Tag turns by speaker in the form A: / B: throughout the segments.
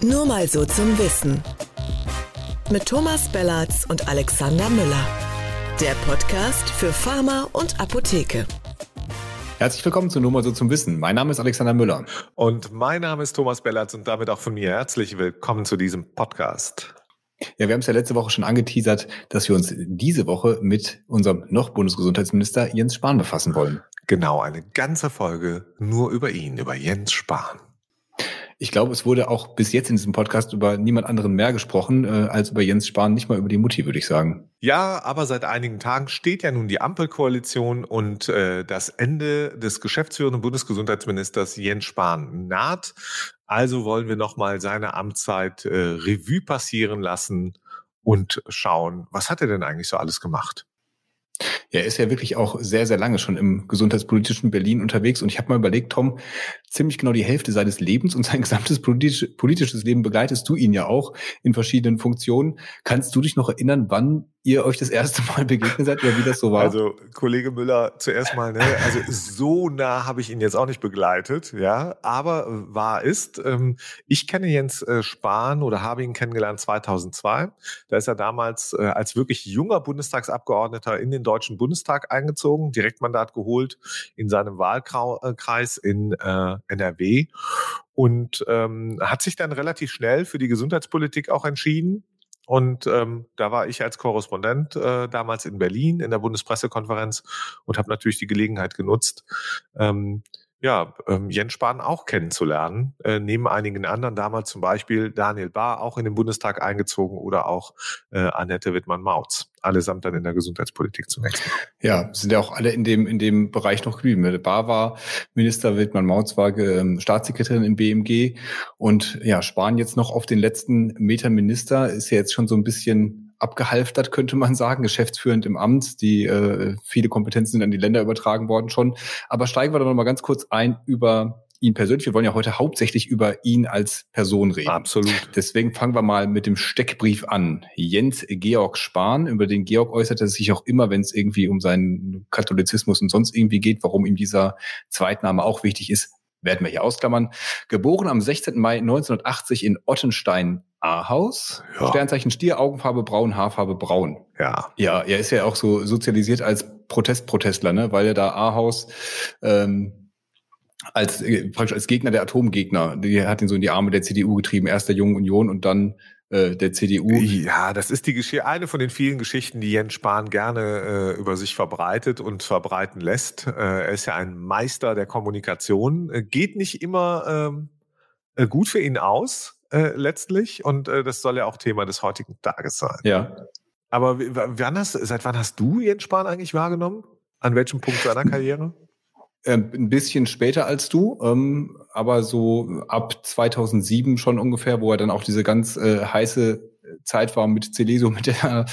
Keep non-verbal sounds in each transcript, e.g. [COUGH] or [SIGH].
A: Nur mal so zum Wissen. Mit Thomas Bellatz und Alexander Müller. Der Podcast für Pharma und Apotheke.
B: Herzlich willkommen zu Nur mal so zum Wissen. Mein Name ist Alexander Müller.
C: Und mein Name ist Thomas Bellatz und damit auch von mir herzlich willkommen zu diesem Podcast.
B: Ja, wir haben es ja letzte Woche schon angeteasert, dass wir uns diese Woche mit unserem noch Bundesgesundheitsminister Jens Spahn befassen wollen.
C: Genau, eine ganze Folge nur über ihn, über Jens Spahn.
B: Ich glaube, es wurde auch bis jetzt in diesem Podcast über niemand anderen mehr gesprochen äh, als über Jens Spahn, nicht mal über die Mutti, würde ich sagen.
C: Ja, aber seit einigen Tagen steht ja nun die Ampelkoalition und äh, das Ende des geschäftsführenden Bundesgesundheitsministers Jens Spahn naht. Also wollen wir nochmal seine Amtszeit äh, Revue passieren lassen und schauen, was hat er denn eigentlich so alles gemacht?
B: Er ist ja wirklich auch sehr, sehr lange schon im gesundheitspolitischen Berlin unterwegs. Und ich habe mal überlegt, Tom, ziemlich genau die Hälfte seines Lebens und sein [LAUGHS] gesamtes politisch, politisches Leben begleitest du ihn ja auch in verschiedenen Funktionen. Kannst du dich noch erinnern, wann ihr euch das erste Mal begegnet seid oder wie das so war?
C: Also Kollege Müller, zuerst mal, ne, also so nah habe ich ihn jetzt auch nicht begleitet, ja, aber wahr ist, ähm, ich kenne Jens äh, Spahn oder habe ihn kennengelernt 2002. Da ist er damals äh, als wirklich junger Bundestagsabgeordneter in den Deutschen Bundestag eingezogen, Direktmandat geholt in seinem Wahlkreis in äh, NRW und ähm, hat sich dann relativ schnell für die Gesundheitspolitik auch entschieden. Und ähm, da war ich als Korrespondent äh, damals in Berlin in der Bundespressekonferenz und habe natürlich die Gelegenheit genutzt, ähm, ja, ähm, Jens Spahn auch kennenzulernen, äh, neben einigen anderen, damals zum Beispiel Daniel Bahr, auch in den Bundestag eingezogen oder auch äh, Annette Wittmann-Mautz, allesamt dann in der Gesundheitspolitik zunächst.
B: Ja, sind ja auch alle in dem, in dem Bereich noch geblieben. Bahr war Minister, Wittmann-Mautz war ähm, Staatssekretärin im BMG und ja, Spahn jetzt noch auf den letzten Metern Minister, ist ja jetzt schon so ein bisschen abgehalftert, könnte man sagen, geschäftsführend im Amt. Die äh, viele Kompetenzen sind an die Länder übertragen worden schon. Aber steigen wir doch noch mal ganz kurz ein über ihn persönlich. Wir wollen ja heute hauptsächlich über ihn als Person reden.
C: Absolut.
B: Deswegen fangen wir mal mit dem Steckbrief an. Jens Georg Spahn, über den Georg äußert er sich auch immer, wenn es irgendwie um seinen Katholizismus und sonst irgendwie geht, warum ihm dieser Zweitname auch wichtig ist, werden wir hier ausklammern. Geboren am 16. Mai 1980 in Ottenstein, A-Haus. Ja. Sternzeichen Stier, Augenfarbe braun, Haarfarbe braun.
C: Ja.
B: Ja, er ist ja auch so sozialisiert als Protestprotestler, ne? weil er da A-Haus ähm, als äh, praktisch als Gegner der Atomgegner, die hat ihn so in die Arme der CDU getrieben, erst der Jungen Union und dann äh, der CDU.
C: Ja, das ist die Geschichte, eine von den vielen Geschichten, die Jens Spahn gerne äh, über sich verbreitet und verbreiten lässt. Äh, er ist ja ein Meister der Kommunikation, äh, geht nicht immer ähm, äh, gut für ihn aus letztlich und das soll ja auch Thema des heutigen Tages sein.
B: Ja.
C: Aber wann hast, seit wann hast du Jens Spahn eigentlich wahrgenommen? An welchem Punkt seiner Karriere?
B: Ähm, ein bisschen später als du, ähm, aber so ab 2007 schon ungefähr, wo er dann auch diese ganz äh, heiße Zeit war mit Celeso, [LAUGHS] mit der,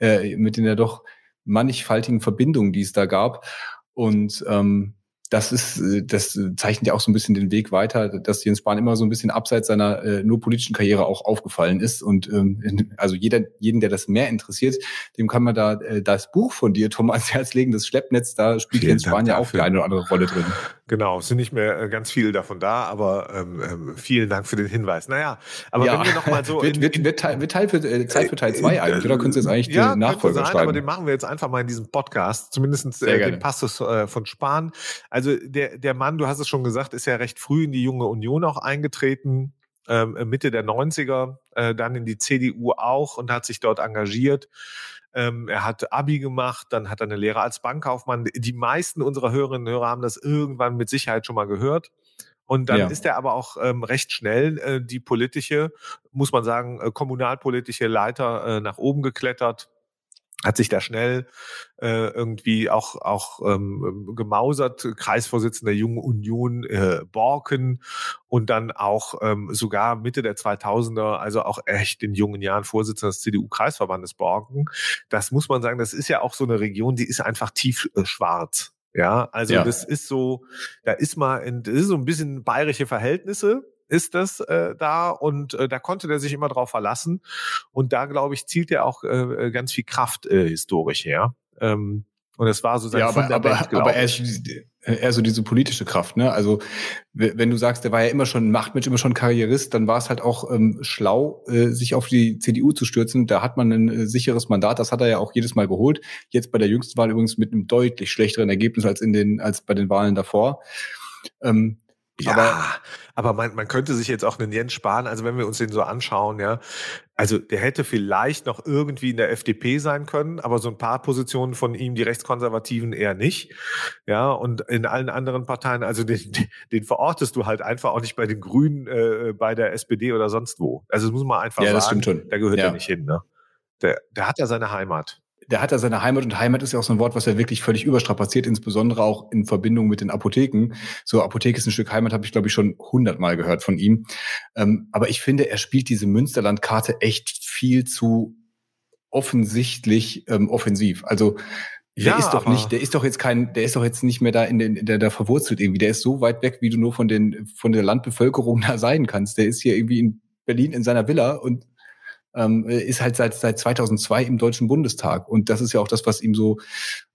B: äh, mit den ja doch mannigfaltigen Verbindungen, die es da gab. Und ähm, das ist, äh, das zeichnet ja auch so ein bisschen den Weg weiter, dass Jens Spahn immer so ein bisschen abseits seiner äh, nur politischen Karriere auch aufgefallen ist. Und ähm, also jeder, jeden, der das mehr interessiert, dem kann man da äh, das Buch von dir, Tom, [LAUGHS] ans Herz legen, das Schleppnetz, da spielt Jens Spahn ja auch die eine oder andere Rolle drin.
C: Genau, es sind nicht mehr äh, ganz viele davon da, aber ähm, ähm, vielen Dank für den Hinweis. Naja, aber ja. wenn wir nochmal so. [LAUGHS]
B: wird, wird, wird, Teil, wird Teil für, äh, Zeit für Teil 2 äh, eigentlich, oder könntest du jetzt eigentlich ja, den Nachfolger sein, schreiben? aber
C: den machen wir jetzt einfach mal in diesem Podcast, zumindest äh, den Passus äh, von Spahn. Also der, der Mann, du hast es schon gesagt, ist ja recht früh in die junge Union auch eingetreten, ähm, Mitte der 90er, äh, dann in die CDU auch und hat sich dort engagiert. Ähm, er hat Abi gemacht, dann hat er eine Lehre als Bankkaufmann. Die meisten unserer Hörerinnen und Hörer haben das irgendwann mit Sicherheit schon mal gehört. Und dann ja. ist er aber auch ähm, recht schnell äh, die politische, muss man sagen, äh, kommunalpolitische Leiter äh, nach oben geklettert hat sich da schnell äh, irgendwie auch auch ähm, gemausert, Kreisvorsitzender der Jungen Union äh, Borken und dann auch ähm, sogar Mitte der 2000er, also auch echt in jungen Jahren Vorsitzender des CDU-Kreisverbandes Borken. Das muss man sagen, das ist ja auch so eine Region, die ist einfach tief äh, schwarz. Ja, also ja. das ist so, da ist mal, in, das ist so ein bisschen bayerische Verhältnisse, ist das äh, da und äh, da konnte der sich immer drauf verlassen und da glaube ich zielt er auch äh, ganz viel Kraft äh, historisch her. Ähm, Und es war so sein
B: ja, aber, aber, aber er eher so diese politische Kraft, ne? Also wenn du sagst, der war ja immer schon Machtmensch, immer schon Karrierist, dann war es halt auch ähm, schlau, äh, sich auf die CDU zu stürzen. Da hat man ein äh, sicheres Mandat, das hat er ja auch jedes Mal geholt. Jetzt bei der jüngsten Wahl übrigens mit einem deutlich schlechteren Ergebnis als in den als bei den Wahlen davor.
C: Ähm, ja, aber, aber man, man könnte sich jetzt auch einen Jens sparen. Also wenn wir uns den so anschauen, ja, also der hätte vielleicht noch irgendwie in der FDP sein können, aber so ein paar Positionen von ihm, die Rechtskonservativen eher nicht. Ja, und in allen anderen Parteien, also den, den verortest du halt einfach auch nicht bei den Grünen, äh, bei der SPD oder sonst wo. Also das muss man einfach ja, sagen. Das stimmt schon. Da gehört ja. er nicht hin. Ne? Der, der hat ja seine Heimat
B: der hat ja seine Heimat und Heimat ist ja auch so ein Wort, was ja wirklich völlig überstrapaziert, insbesondere auch in Verbindung mit den Apotheken. So Apotheke ist ein Stück Heimat, habe ich glaube ich schon hundertmal gehört von ihm. Ähm, aber ich finde, er spielt diese Münsterland-Karte echt viel zu offensichtlich ähm, offensiv. Also der ja, ist doch nicht, der ist doch jetzt kein, der ist doch jetzt nicht mehr da in den, der, der verwurzelt irgendwie. Der ist so weit weg, wie du nur von den, von der Landbevölkerung [LAUGHS] da sein kannst. Der ist hier irgendwie in Berlin in seiner Villa und ähm, ist halt seit, seit 2002 im Deutschen Bundestag. Und das ist ja auch das, was ihm so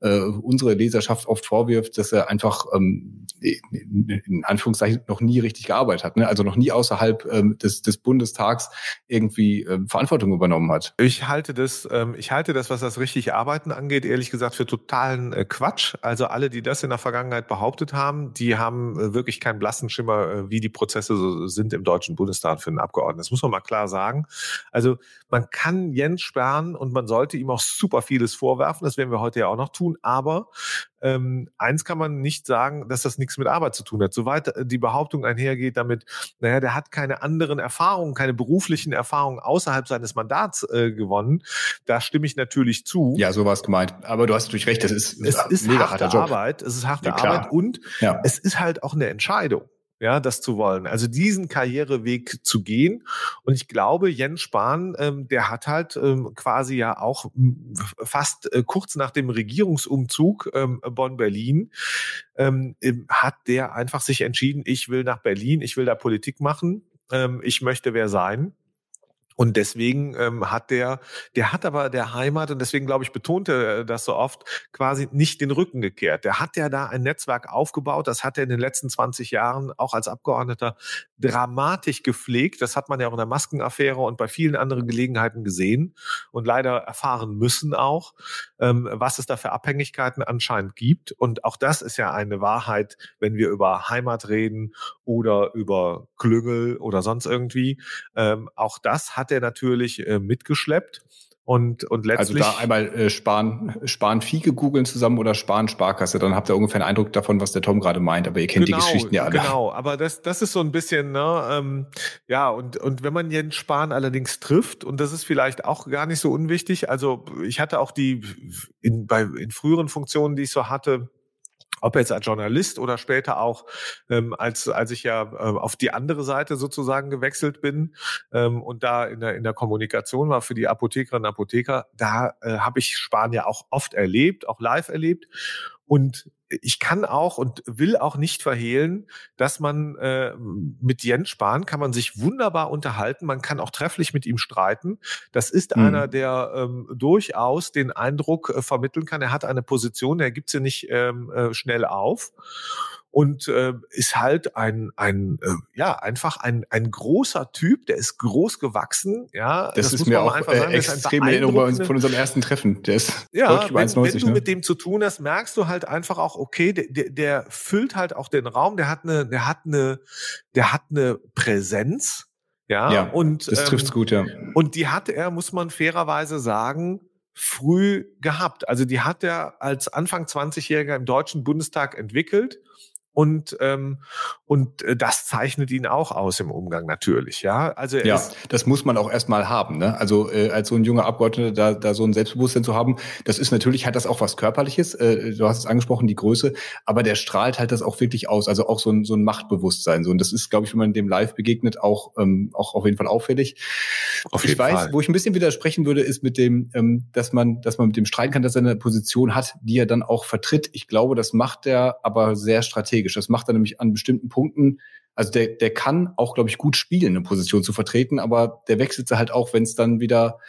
B: äh, unsere Leserschaft oft vorwirft, dass er einfach ähm, in Anführungszeichen noch nie richtig gearbeitet hat. Ne? Also noch nie außerhalb ähm, des, des Bundestags irgendwie ähm, Verantwortung übernommen hat.
C: Ich halte das, ähm, ich halte das, was das richtig Arbeiten angeht, ehrlich gesagt für totalen äh, Quatsch. Also alle, die das in der Vergangenheit behauptet haben, die haben äh, wirklich keinen blassen Schimmer, äh, wie die Prozesse so sind im Deutschen Bundestag für einen Abgeordneten. Das muss man mal klar sagen. Also man kann Jens Spahn und man sollte ihm auch super vieles vorwerfen. Das werden wir heute ja auch noch tun. Aber ähm, eins kann man nicht sagen, dass das nichts mit Arbeit zu tun hat. Soweit äh, die Behauptung einhergeht damit, naja, der hat keine anderen Erfahrungen, keine beruflichen Erfahrungen außerhalb seines Mandats äh, gewonnen. Da stimme ich natürlich zu.
B: Ja, so war es gemeint. Aber du hast natürlich recht, das ist,
C: es ist mega harte Arbeit. Es ist harte ja, Arbeit und ja. es ist halt auch eine Entscheidung ja, das zu wollen. Also diesen Karriereweg zu gehen. Und ich glaube, Jens Spahn, ähm, der hat halt ähm, quasi ja auch fast äh, kurz nach dem Regierungsumzug ähm, Bonn-Berlin, ähm, hat der einfach sich entschieden, ich will nach Berlin, ich will da Politik machen, ähm, ich möchte wer sein. Und deswegen ähm, hat der, der hat aber der Heimat, und deswegen glaube ich, betonte er das so oft, quasi nicht den Rücken gekehrt. Der hat ja da ein Netzwerk aufgebaut, das hat er in den letzten 20 Jahren auch als Abgeordneter dramatisch gepflegt. Das hat man ja auch in der Maskenaffäre und bei vielen anderen Gelegenheiten gesehen und leider erfahren müssen auch, ähm, was es da für Abhängigkeiten anscheinend gibt. Und auch das ist ja eine Wahrheit, wenn wir über Heimat reden oder über Klüngel oder sonst irgendwie. Ähm, auch das hat er natürlich äh, mitgeschleppt. Und, und letztlich.
B: Also da einmal äh, Sparen, Sparen Fiege googeln zusammen oder Sparen Sparkasse, dann habt ihr ungefähr einen Eindruck davon, was der Tom gerade meint, aber ihr kennt genau, die Geschichten ja alle.
C: Genau, aber das, das ist so ein bisschen, ne, ähm, ja, und, und wenn man Jens Spahn allerdings trifft, und das ist vielleicht auch gar nicht so unwichtig, also ich hatte auch die in, bei, in früheren Funktionen, die ich so hatte, ob jetzt als Journalist oder später auch, ähm, als, als ich ja äh, auf die andere Seite sozusagen gewechselt bin ähm, und da in der, in der Kommunikation war für die Apothekerinnen und Apotheker, da äh, habe ich ja auch oft erlebt, auch live erlebt. Und ich kann auch und will auch nicht verhehlen, dass man äh, mit Jens Spahn kann man sich wunderbar unterhalten. Man kann auch trefflich mit ihm streiten. Das ist mhm. einer, der ähm, durchaus den Eindruck äh, vermitteln kann. Er hat eine Position, er gibt sie nicht ähm, äh, schnell auf und äh, ist halt ein ein äh, ja einfach ein ein großer Typ, der ist groß gewachsen, ja.
B: Das, das ist mir auch einfach sagen, äh, extrem Erinnerung von unserem ersten Treffen. Der ist
C: ja, wenn, 1, 90, wenn du ne? mit dem zu tun hast, merkst du halt einfach auch, okay, der, der, der füllt halt auch den Raum, der hat eine, der hat eine, der hat eine Präsenz, ja.
B: Ja. Und das ähm, trifft's gut, ja.
C: Und die hat er, muss man fairerweise sagen, früh gehabt. Also die hat er als Anfang 20-Jähriger im Deutschen Bundestag entwickelt und ähm, und äh, das zeichnet ihn auch aus im Umgang natürlich, ja.
B: Also ja, das muss man auch erstmal haben, ne? Also äh, als so ein junger Abgeordneter da, da so ein Selbstbewusstsein zu haben, das ist natürlich hat das auch was körperliches. Äh, du hast es angesprochen, die Größe, aber der strahlt halt das auch wirklich aus, also auch so ein so ein Machtbewusstsein so und das ist, glaube ich, wenn man dem live begegnet, auch ähm, auch auf jeden Fall auffällig. Auf ich weiß, Fall. wo ich ein bisschen widersprechen würde, ist mit dem, ähm, dass man dass man mit dem streiten kann, dass er eine Position hat, die er dann auch vertritt. Ich glaube, das macht er aber sehr strategisch strategisch. Das macht er nämlich an bestimmten Punkten Also der, der kann auch, glaube ich, gut spielen, eine Position zu vertreten, aber der wechselt sie halt auch, wenn es dann wieder,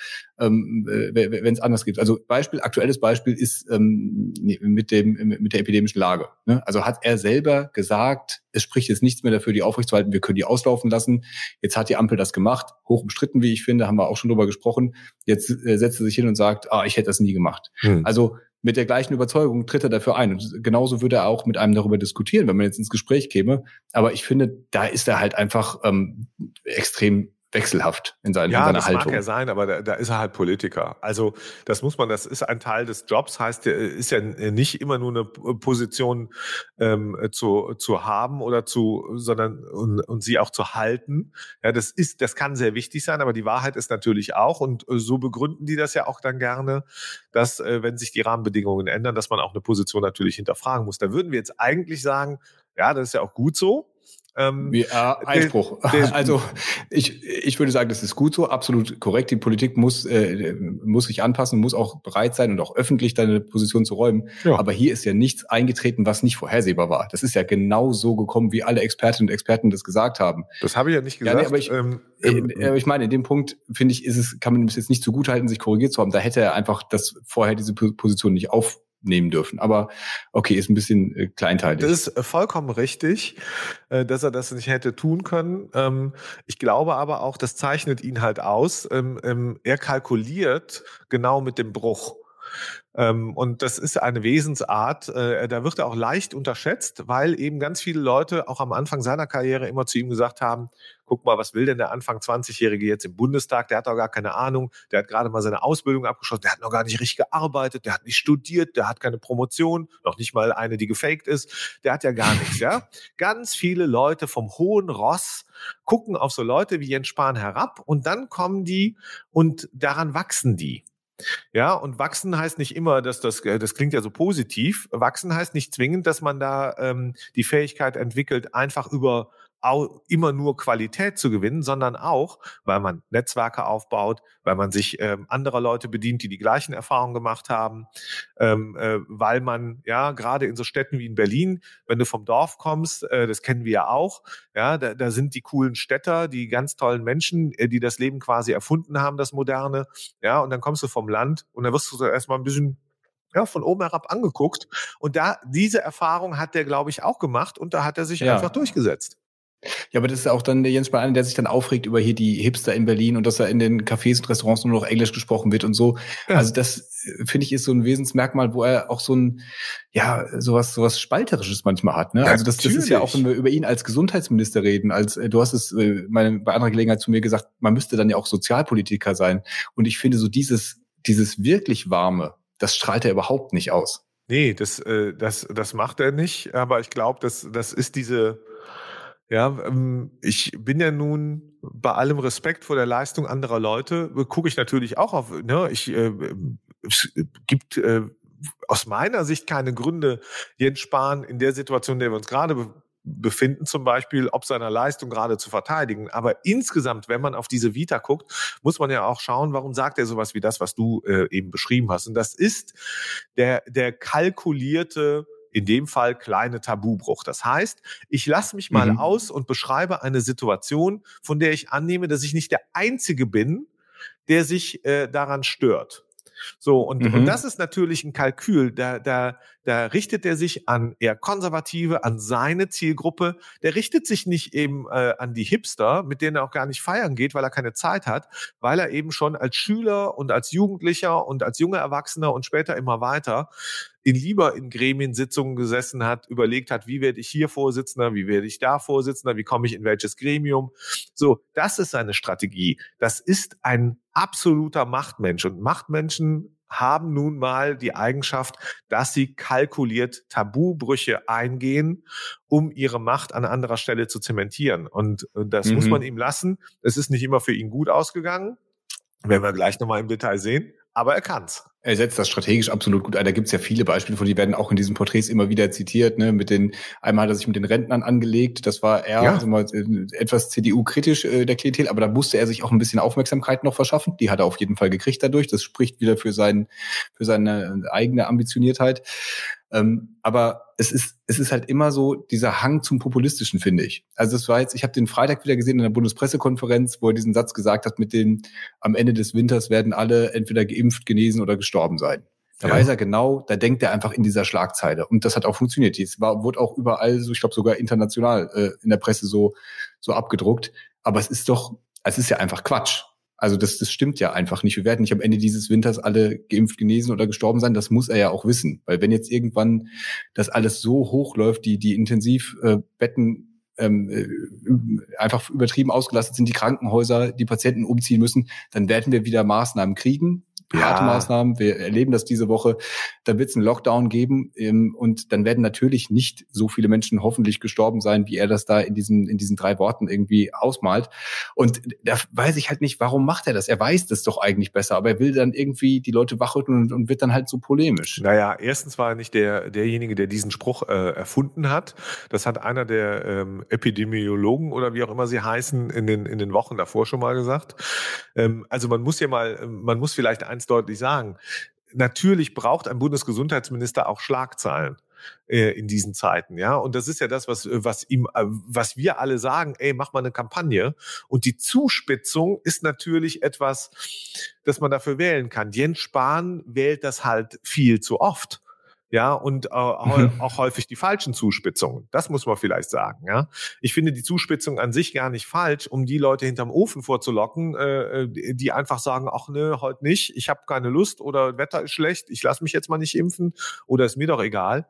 B: ähm, äh, wenn es anders gibt. Also Beispiel, aktuelles Beispiel ist ähm, mit dem mit der epidemischen Lage. Ne? Also hat er selber gesagt, es spricht jetzt nichts mehr dafür, die aufrechtzuerhalten, wir können die auslaufen lassen. Jetzt hat die Ampel das gemacht, hoch umstritten, wie ich finde, haben wir auch schon drüber gesprochen. Jetzt äh, setzt er sich hin und sagt, ah, ich hätte das nie gemacht. Hm. Also mit der gleichen Überzeugung tritt er dafür ein. Und genauso würde er auch mit einem darüber diskutieren, wenn man jetzt ins Gespräch käme. Aber ich finde, da ist er halt einfach ähm, extrem wechselhaft in, seinen,
C: ja,
B: in
C: seiner das Haltung. Ja, mag er sein, aber da, da ist er halt Politiker. Also das muss man, das ist ein Teil des Jobs, heißt, ist ja nicht immer nur eine Position ähm, zu, zu haben oder zu, sondern und, und sie auch zu halten. Ja, das ist, das kann sehr wichtig sein, aber die Wahrheit ist natürlich auch und so begründen die das ja auch dann gerne, dass äh, wenn sich die Rahmenbedingungen ändern, dass man auch eine Position natürlich hinterfragen muss. Da würden wir jetzt eigentlich sagen, ja, das ist ja auch gut so.
B: Ähm, ja, Einspruch. Der, der [LAUGHS] also ich, ich würde sagen, das ist gut so, absolut korrekt. Die Politik muss, äh, muss sich anpassen, muss auch bereit sein und auch öffentlich deine Position zu räumen. Ja. Aber hier ist ja nichts eingetreten, was nicht vorhersehbar war. Das ist ja genau so gekommen, wie alle Expertinnen und Experten das gesagt haben.
C: Das habe ich ja nicht gesagt. Ja, nee,
B: aber ich, ähm, ähm, äh, ich meine, in dem Punkt finde ich, ist es, kann man es jetzt nicht zugutehalten, sich korrigiert zu haben. Da hätte er einfach das vorher diese Position nicht auf nehmen dürfen. Aber okay, ist ein bisschen äh, kleinteilig.
C: Das ist äh, vollkommen richtig, äh, dass er das nicht hätte tun können. Ähm, ich glaube aber auch, das zeichnet ihn halt aus. Ähm, ähm, er kalkuliert genau mit dem Bruch. Ähm, und das ist eine Wesensart, äh, da wird er auch leicht unterschätzt, weil eben ganz viele Leute auch am Anfang seiner Karriere immer zu ihm gesagt haben, guck mal, was will denn der Anfang 20-Jährige jetzt im Bundestag? Der hat doch gar keine Ahnung, der hat gerade mal seine Ausbildung abgeschlossen, der hat noch gar nicht richtig gearbeitet, der hat nicht studiert, der hat keine Promotion, noch nicht mal eine, die gefaked ist, der hat ja gar nichts, ja? Ganz viele Leute vom hohen Ross gucken auf so Leute wie Jens Spahn herab und dann kommen die und daran wachsen die. Ja, und wachsen heißt nicht immer, dass das, äh, das klingt ja so positiv. Wachsen heißt nicht zwingend, dass man da ähm, die Fähigkeit entwickelt, einfach über immer nur Qualität zu gewinnen, sondern auch, weil man Netzwerke aufbaut, weil man sich ähm, anderer Leute bedient, die die gleichen Erfahrungen gemacht haben, ähm, äh, weil man ja gerade in so Städten wie in Berlin, wenn du vom Dorf kommst, äh, das kennen wir ja auch, ja, da, da sind die coolen Städter, die ganz tollen Menschen, äh, die das Leben quasi erfunden haben, das Moderne, ja, und dann kommst du vom Land und dann wirst du erstmal ein bisschen ja, von oben herab angeguckt. Und da, diese Erfahrung hat der, glaube ich, auch gemacht und da hat er sich ja. einfach durchgesetzt.
B: Ja, aber das ist auch dann der Jens Spahn, der sich dann aufregt über hier die Hipster in Berlin und dass er in den Cafés und Restaurants nur noch Englisch gesprochen wird und so. Ja. Also das äh, finde ich ist so ein Wesensmerkmal, wo er auch so ein ja sowas sowas spalterisches manchmal hat. Ne? Ja, also das, das ist ja auch, wenn wir über ihn als Gesundheitsminister reden, als äh, du hast es äh, meine, bei anderer Gelegenheit zu mir gesagt, man müsste dann ja auch Sozialpolitiker sein. Und ich finde so dieses dieses wirklich warme, das strahlt er überhaupt nicht aus.
C: Nee, das, äh, das, das macht er nicht, aber ich glaube, das, das ist diese, ja, ähm, ich bin ja nun bei allem Respekt vor der Leistung anderer Leute, gucke ich natürlich auch auf, ne, ich, äh, es gibt äh, aus meiner Sicht keine Gründe, Jens Spahn in der Situation, in der wir uns gerade befinden, zum Beispiel, ob seiner Leistung gerade zu verteidigen. Aber insgesamt, wenn man auf diese Vita guckt, muss man ja auch schauen, warum sagt er sowas wie das, was du äh, eben beschrieben hast. Und das ist der, der kalkulierte in dem Fall kleine Tabubruch. Das heißt, ich lasse mich mal mhm. aus und beschreibe eine Situation, von der ich annehme, dass ich nicht der Einzige bin, der sich äh, daran stört. So, und, mhm. und das ist natürlich ein Kalkül. Da, da, da richtet er sich an eher Konservative, an seine Zielgruppe. Der richtet sich nicht eben äh, an die Hipster, mit denen er auch gar nicht feiern geht, weil er keine Zeit hat, weil er eben schon als Schüler und als Jugendlicher und als junger Erwachsener und später immer weiter in lieber in Gremiensitzungen gesessen hat, überlegt hat, wie werde ich hier Vorsitzender, wie werde ich da Vorsitzender, wie komme ich in welches Gremium. So, das ist seine Strategie. Das ist ein absoluter Machtmensch und Machtmenschen haben nun mal die Eigenschaft, dass sie kalkuliert Tabubrüche eingehen, um ihre Macht an anderer Stelle zu zementieren. Und das mhm. muss man ihm lassen. Es ist nicht immer für ihn gut ausgegangen. Werden wir gleich nochmal im Detail sehen aber er kann's.
B: Er setzt das strategisch absolut gut ein. Da gibt's ja viele Beispiele von, die werden auch in diesen Porträts immer wieder zitiert. Ne? Mit den einmal hat er sich mit den Rentnern angelegt. Das war eher ja. also mal, äh, etwas CDU-kritisch äh, der Klientel, aber da musste er sich auch ein bisschen Aufmerksamkeit noch verschaffen. Die hat er auf jeden Fall gekriegt dadurch. Das spricht wieder für sein für seine eigene Ambitioniertheit. Ähm, aber es ist, es ist halt immer so dieser Hang zum Populistischen, finde ich. Also es war jetzt, ich habe den Freitag wieder gesehen in der Bundespressekonferenz, wo er diesen Satz gesagt hat, mit dem am Ende des Winters werden alle entweder geimpft, genesen oder gestorben sein. Da ja. weiß er genau, da denkt er einfach in dieser Schlagzeile. Und das hat auch funktioniert. Es war, wurde auch überall, so ich glaube sogar international äh, in der Presse so, so abgedruckt. Aber es ist doch, es ist ja einfach Quatsch. Also das, das stimmt ja einfach nicht. Wir werden nicht am Ende dieses Winters alle geimpft, genesen oder gestorben sein. Das muss er ja auch wissen. Weil wenn jetzt irgendwann das alles so hochläuft, die, die Intensivbetten ähm, äh, einfach übertrieben ausgelastet sind, die Krankenhäuser, die Patienten umziehen müssen, dann werden wir wieder Maßnahmen kriegen harte ja. Maßnahmen. Wir erleben das diese Woche. Da wird es einen Lockdown geben ähm, und dann werden natürlich nicht so viele Menschen hoffentlich gestorben sein, wie er das da in diesen, in diesen drei Worten irgendwie ausmalt. Und da weiß ich halt nicht, warum macht er das? Er weiß das doch eigentlich besser, aber er will dann irgendwie die Leute wachrütteln und, und wird dann halt so polemisch.
C: Naja, erstens war er nicht der, derjenige, der diesen Spruch äh, erfunden hat. Das hat einer der ähm, Epidemiologen oder wie auch immer sie heißen in den, in den Wochen davor schon mal gesagt. Ähm, also man muss ja mal, man muss vielleicht eins deutlich sagen. Natürlich braucht ein Bundesgesundheitsminister auch Schlagzeilen äh, in diesen Zeiten, ja. Und das ist ja das, was, was ihm, äh, was wir alle sagen, ey, mach mal eine Kampagne. Und die Zuspitzung ist natürlich etwas, das man dafür wählen kann. Jens Spahn wählt das halt viel zu oft ja, und äh, auch häufig die falschen Zuspitzungen. Das muss man vielleicht sagen, ja. Ich finde die Zuspitzung an sich gar nicht falsch, um die Leute hinterm Ofen vorzulocken, äh, äh die einfach sagen, ach ne, heute nicht, ich habe keine Lust oder Wetter ist schlecht, ich lasse mich jetzt mal nicht impfen oder ist mir doch egal.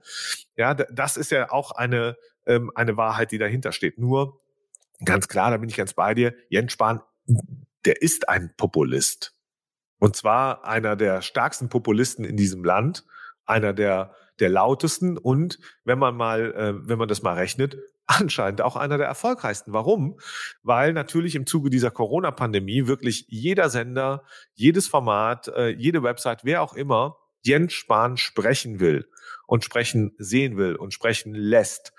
C: Ja, das ist ja auch eine, ähm, eine Wahrheit, die dahinter steht. Nur, ganz klar, da bin ich ganz bei dir, Jens Spahn, der ist ein Populist. Und zwar einer der stärksten Populisten in diesem Land einer der, der lautesten und wenn man mal, äh, wenn man das mal rechnet, [LAUGHS] anscheinend auch einer der erfolgreichsten. Warum? Weil natürlich im Zuge dieser Corona-Pandemie wirklich jeder Sender, jedes Format, äh, jede Website, wer auch immer, Jens Spahn sprechen will und sprechen sehen will und sprechen lässt.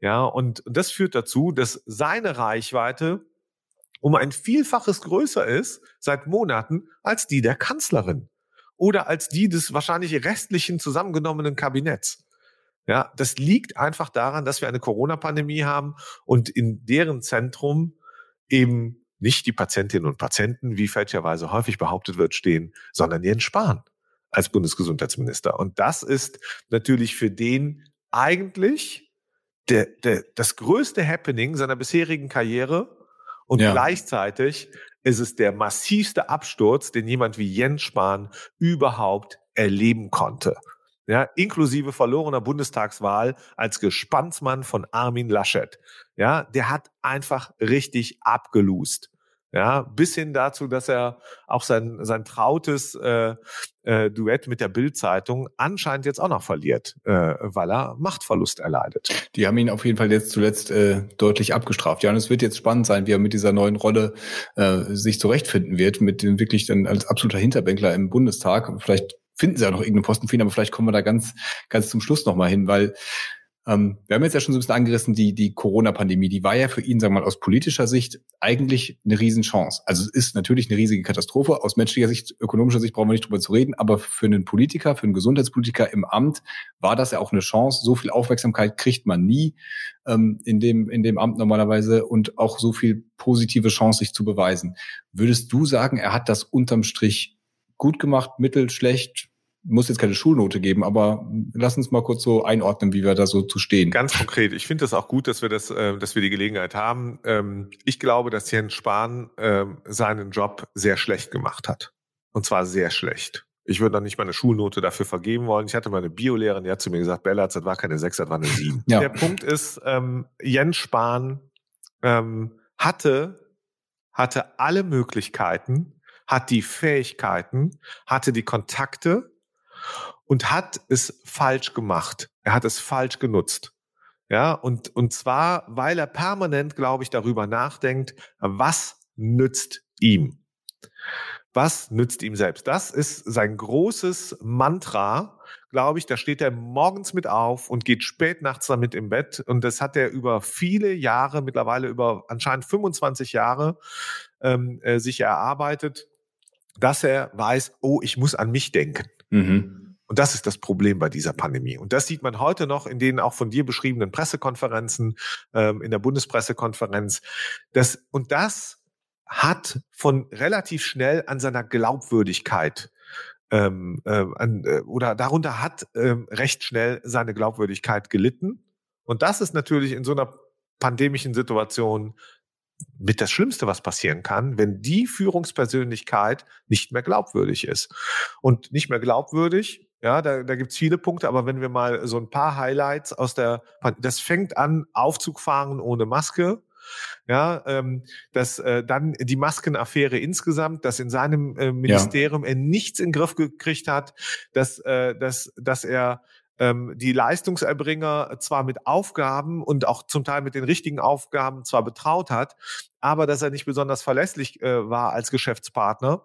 C: Ja, und das führt dazu, dass seine Reichweite um ein Vielfaches größer ist seit Monaten als die der Kanzlerin oder als die des wahrscheinlich restlichen zusammengenommenen Kabinetts. Ja, das liegt einfach daran, dass wir eine Corona-Pandemie haben und in deren Zentrum eben nicht die Patientinnen und Patienten, wie fälschlicherweise häufig behauptet wird, stehen, sondern Jens Spahn als Bundesgesundheitsminister. Und das ist natürlich für den eigentlich der, der, das größte Happening seiner bisherigen Karriere und ja. gleichzeitig ist es der massivste Absturz, den jemand wie Jens Spahn überhaupt erleben konnte. Ja, inklusive verlorener Bundestagswahl als Gespannsmann von Armin Laschet. Ja, der hat einfach richtig abgelust. Ja, bis hin dazu, dass er auch sein, sein trautes äh, äh, Duett mit der Bild-Zeitung anscheinend jetzt auch noch verliert, äh, weil er Machtverlust erleidet.
B: Die haben ihn auf jeden Fall jetzt zuletzt äh, deutlich abgestraft. Ja, und es wird jetzt spannend sein, wie er mit dieser neuen Rolle äh, sich zurechtfinden wird, mit dem wirklich dann als absoluter Hinterbänkler im Bundestag. Vielleicht finden sie ja noch irgendeinen Posten für ihn, aber vielleicht kommen wir da ganz, ganz zum Schluss nochmal hin, weil ähm, wir haben jetzt ja schon so ein bisschen angerissen, die, die Corona-Pandemie, die war ja für ihn, sagen wir mal, aus politischer Sicht eigentlich eine Riesenchance. Also es ist natürlich eine riesige Katastrophe. Aus menschlicher Sicht, ökonomischer Sicht brauchen wir nicht drüber zu reden, aber für einen Politiker, für einen Gesundheitspolitiker im Amt war das ja auch eine Chance. So viel Aufmerksamkeit kriegt man nie ähm, in, dem, in dem Amt normalerweise und auch so viel positive Chance, sich zu beweisen. Würdest du sagen, er hat das unterm Strich gut gemacht, mittel, schlecht, muss jetzt keine Schulnote geben, aber lass uns mal kurz so einordnen, wie wir da so zu stehen.
C: Ganz konkret. Ich finde es auch gut, dass wir das, äh, dass wir die Gelegenheit haben. Ähm, ich glaube, dass Jens Spahn äh, seinen Job sehr schlecht gemacht hat. Und zwar sehr schlecht. Ich würde noch nicht mal eine Schulnote dafür vergeben wollen. Ich hatte meine Biolehrerin, die hat zu mir gesagt, Bella, das war keine 6, das war eine 7. Ja. Der Punkt ist, ähm, Jens Spahn ähm, hatte, hatte alle Möglichkeiten, hat die Fähigkeiten, hatte die Kontakte, und hat es falsch gemacht. Er hat es falsch genutzt. Ja, und, und zwar, weil er permanent, glaube ich, darüber nachdenkt, was nützt ihm? Was nützt ihm selbst? Das ist sein großes Mantra, glaube ich. Da steht er morgens mit auf und geht spät nachts damit im Bett. Und das hat er über viele Jahre, mittlerweile über anscheinend 25 Jahre, ähm, äh, sich erarbeitet, dass er weiß, oh, ich muss an mich denken. Mhm. Und das ist das Problem bei dieser Pandemie. Und das sieht man heute noch in den auch von dir beschriebenen Pressekonferenzen, ähm, in der Bundespressekonferenz. Das, und das hat von relativ schnell an seiner Glaubwürdigkeit ähm, äh, an, äh, oder darunter hat äh, recht schnell seine Glaubwürdigkeit gelitten. Und das ist natürlich in so einer pandemischen Situation mit das Schlimmste, was passieren kann, wenn die Führungspersönlichkeit nicht mehr glaubwürdig ist. Und nicht mehr glaubwürdig, ja, da, da gibt es viele Punkte, aber wenn wir mal so ein paar Highlights aus der, das fängt an, Aufzug fahren ohne Maske, ja, ähm, dass äh, dann die Maskenaffäre insgesamt, dass in seinem äh, Ministerium ja. er nichts in den Griff gekriegt hat, dass, äh, dass, dass er ähm, die Leistungserbringer zwar mit Aufgaben und auch zum Teil mit den richtigen Aufgaben zwar betraut hat, aber dass er nicht besonders verlässlich äh, war als Geschäftspartner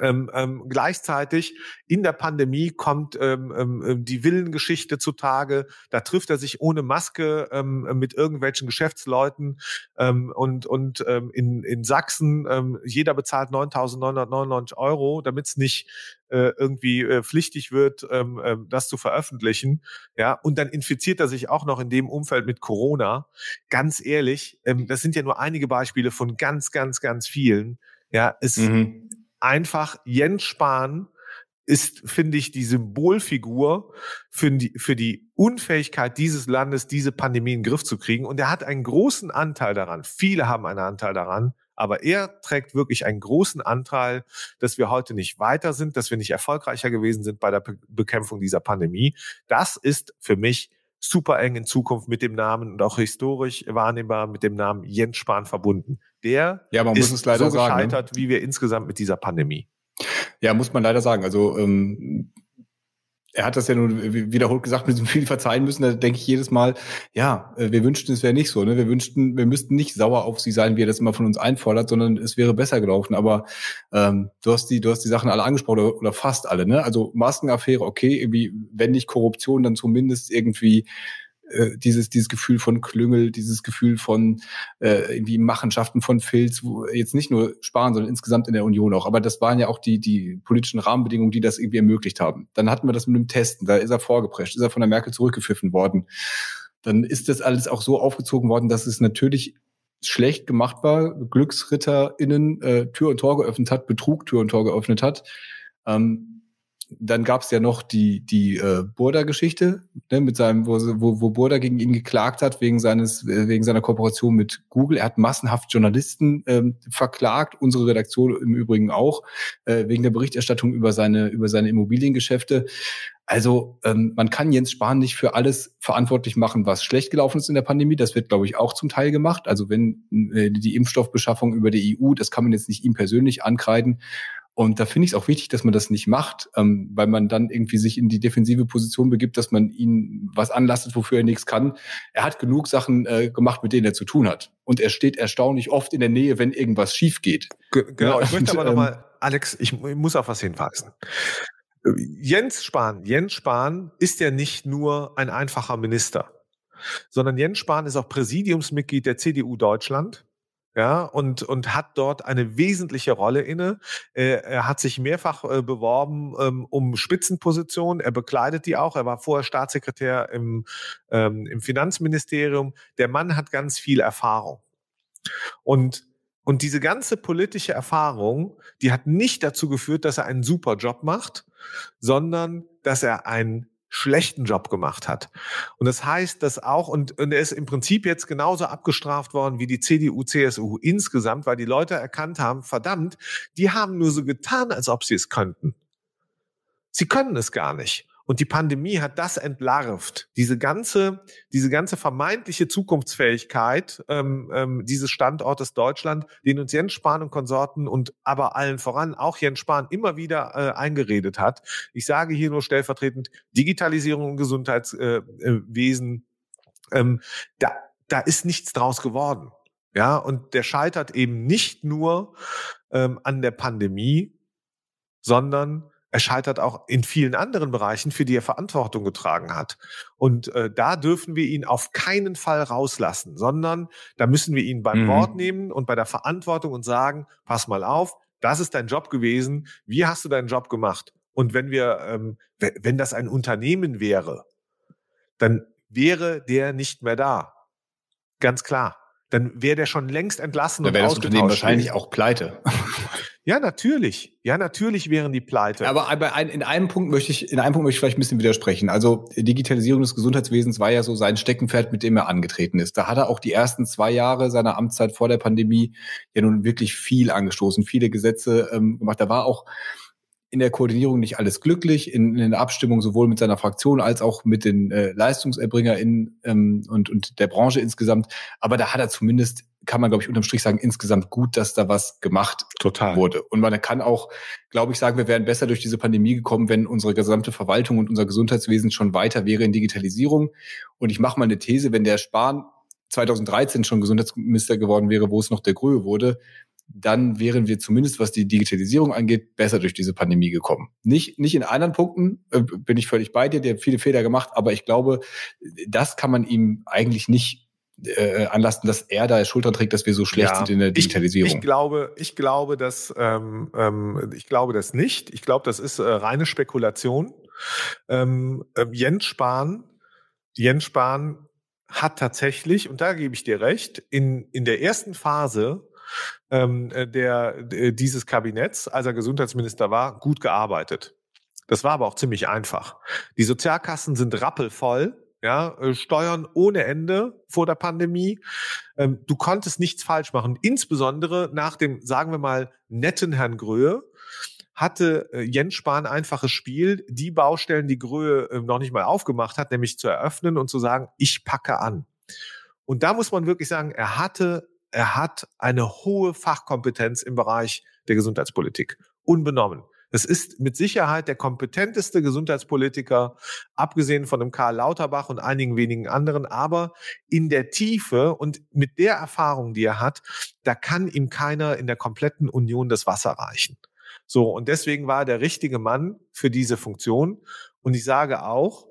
C: ähm, ähm, gleichzeitig in der Pandemie kommt ähm, ähm, ähm, die Villengeschichte zutage. Da trifft er sich ohne Maske ähm, mit irgendwelchen Geschäftsleuten ähm, und und ähm, in in Sachsen ähm, jeder bezahlt 9.999 Euro, damit es nicht äh, irgendwie äh, pflichtig wird, ähm, äh, das zu veröffentlichen. Ja, und dann infiziert er sich auch noch in dem Umfeld mit Corona. Ganz ehrlich, ähm, das sind ja nur einige Beispiele von ganz, ganz, ganz vielen. Ja, es mhm einfach Jens Spahn ist, finde ich, die Symbolfigur für die, für die Unfähigkeit dieses Landes, diese Pandemie in den Griff zu kriegen. Und er hat einen großen Anteil daran. Viele haben einen Anteil daran. Aber er trägt wirklich einen großen Anteil, dass wir heute nicht weiter sind, dass wir nicht erfolgreicher gewesen sind bei der Bekämpfung dieser Pandemie. Das ist für mich super eng in Zukunft mit dem Namen und auch historisch wahrnehmbar mit dem Namen Jens Spahn verbunden. Der
B: ja, man ist muss es leider
C: so
B: sagen,
C: ne? gescheitert, ne? wie wir insgesamt mit dieser Pandemie.
B: Ja, muss man leider sagen. Also ähm, er hat das ja nun wiederholt gesagt, mit so viel verzeihen müssen. Da denke ich jedes Mal, ja, äh, wir wünschten, es wäre nicht so. Ne? Wir wünschten, wir müssten nicht sauer auf sie sein, wie er das immer von uns einfordert, sondern es wäre besser gelaufen. Aber ähm, du hast die, du hast die Sachen alle angesprochen oder, oder fast alle. Ne? Also Maskenaffäre, okay, irgendwie, wenn nicht Korruption, dann zumindest irgendwie äh, dieses, dieses Gefühl von Klüngel, dieses Gefühl von äh, irgendwie Machenschaften von Filz, wo jetzt nicht nur sparen, sondern insgesamt in der Union auch. Aber das waren ja auch die, die politischen Rahmenbedingungen, die das irgendwie ermöglicht haben. Dann hatten wir das mit dem Testen, da ist er vorgeprescht, ist er von der Merkel zurückgepfiffen worden. Dann ist das alles auch so aufgezogen worden, dass es natürlich schlecht gemacht war, GlücksritterInnen äh, Tür und Tor geöffnet hat, Betrug Tür und Tor geöffnet hat. Ähm, dann gab es ja noch die, die äh, Burda-Geschichte, ne, mit seinem, wo, wo, wo Burda gegen ihn geklagt hat, wegen seines, äh, wegen seiner Kooperation mit Google. Er hat massenhaft Journalisten ähm, verklagt, unsere Redaktion im Übrigen auch, äh, wegen der Berichterstattung über seine, über seine Immobiliengeschäfte. Also ähm, man kann Jens Spahn nicht für alles verantwortlich machen, was schlecht gelaufen ist in der Pandemie. Das wird, glaube ich, auch zum Teil gemacht. Also wenn äh, die Impfstoffbeschaffung über die EU, das kann man jetzt nicht ihm persönlich ankreiden. Und da finde ich es auch wichtig, dass man das nicht macht, ähm, weil man dann irgendwie sich in die defensive Position begibt, dass man ihn was anlastet, wofür er nichts kann. Er hat genug Sachen äh, gemacht, mit denen er zu tun hat. Und er steht erstaunlich oft in der Nähe, wenn irgendwas schief geht.
C: Genau, ich möchte aber nochmal, ähm, Alex, ich, ich muss auf was hinweisen. Jens Spahn, Jens Spahn ist ja nicht nur ein einfacher Minister, sondern Jens Spahn ist auch Präsidiumsmitglied der CDU Deutschland ja, und, und hat dort eine wesentliche Rolle inne. Er, hat sich mehrfach äh, beworben ähm, um Spitzenpositionen. Er bekleidet die auch. Er war vorher Staatssekretär im, ähm, im Finanzministerium. Der Mann hat ganz viel Erfahrung. Und und diese ganze politische Erfahrung, die hat nicht dazu geführt, dass er einen super Job macht, sondern dass er einen schlechten Job gemacht hat. Und das heißt, dass auch, und, und er ist im Prinzip jetzt genauso abgestraft worden wie die CDU, CSU insgesamt, weil die Leute erkannt haben, verdammt, die haben nur so getan, als ob sie es könnten. Sie können es gar nicht. Und die Pandemie hat das entlarvt. Diese ganze, diese ganze vermeintliche Zukunftsfähigkeit ähm, ähm, dieses Standortes Deutschland, den uns Jens Spahn und Konsorten und aber allen voran auch Jens Spahn immer wieder äh, eingeredet hat. Ich sage hier nur stellvertretend Digitalisierung und Gesundheitswesen. Äh, ähm, da, da ist nichts draus geworden. Ja, und der scheitert eben nicht nur ähm, an der Pandemie, sondern er scheitert auch in vielen anderen Bereichen, für die er Verantwortung getragen hat. Und äh, da dürfen wir ihn auf keinen Fall rauslassen, sondern da müssen wir ihn beim mhm. Wort nehmen und bei der Verantwortung und sagen, pass mal auf, das ist dein Job gewesen, wie hast du deinen Job gemacht? Und wenn wir, ähm, wenn das ein Unternehmen wäre, dann wäre der nicht mehr da. Ganz klar. Dann wäre der schon längst entlassen.
B: Dann wäre das Unternehmen wahrscheinlich auch pleite.
C: Ja, natürlich. Ja, natürlich wären die pleite.
B: Aber in einem Punkt möchte ich, in einem Punkt möchte ich vielleicht ein bisschen widersprechen. Also Digitalisierung des Gesundheitswesens war ja so sein Steckenpferd, mit dem er angetreten ist. Da hat er auch die ersten zwei Jahre seiner Amtszeit vor der Pandemie ja nun wirklich viel angestoßen, viele Gesetze ähm, gemacht. Da war auch in der Koordinierung nicht alles glücklich, in, in der Abstimmung sowohl mit seiner Fraktion als auch mit den äh, LeistungserbringerInnen ähm, und, und der Branche insgesamt. Aber da hat er zumindest kann man, glaube ich, unterm Strich sagen, insgesamt gut, dass da was gemacht
C: Total.
B: wurde. Und man kann auch, glaube ich, sagen, wir wären besser durch diese Pandemie gekommen, wenn unsere gesamte Verwaltung und unser Gesundheitswesen schon weiter wäre in Digitalisierung. Und ich mache mal eine These, wenn der Spahn 2013 schon Gesundheitsminister geworden wäre, wo es noch der Gröhe wurde, dann wären wir zumindest, was die Digitalisierung angeht, besser durch diese Pandemie gekommen. Nicht, nicht in anderen Punkten, äh, bin ich völlig bei dir, der hat viele Fehler gemacht, aber ich glaube, das kann man ihm eigentlich nicht äh, anlasten, dass er da Schultern trägt, dass wir so schlecht ja, sind in der Digitalisierung.
C: Ich, ich glaube, ich glaube, dass ähm, ähm, ich glaube das nicht. Ich glaube, das ist äh, reine Spekulation. Ähm, äh, Jens Spahn, Jens Spahn hat tatsächlich, und da gebe ich dir recht, in in der ersten Phase ähm, äh, der, der dieses Kabinetts, als er Gesundheitsminister war, gut gearbeitet. Das war aber auch ziemlich einfach. Die Sozialkassen sind rappelvoll ja, äh, Steuern ohne Ende vor der Pandemie. Ähm, du konntest nichts falsch machen. Insbesondere nach dem, sagen wir mal, netten Herrn Gröhe hatte äh, Jens Spahn einfaches Spiel, die Baustellen, die Gröhe äh, noch nicht mal aufgemacht hat, nämlich zu eröffnen und zu sagen, ich packe an. Und da muss man wirklich sagen, er hatte, er hat eine hohe Fachkompetenz im Bereich der Gesundheitspolitik. Unbenommen. Es ist mit Sicherheit der kompetenteste Gesundheitspolitiker, abgesehen von dem Karl Lauterbach und einigen wenigen anderen, aber in der Tiefe und mit der Erfahrung, die er hat, da kann ihm keiner in der kompletten Union das Wasser reichen. So, und deswegen war er der richtige Mann für diese Funktion. Und ich sage auch,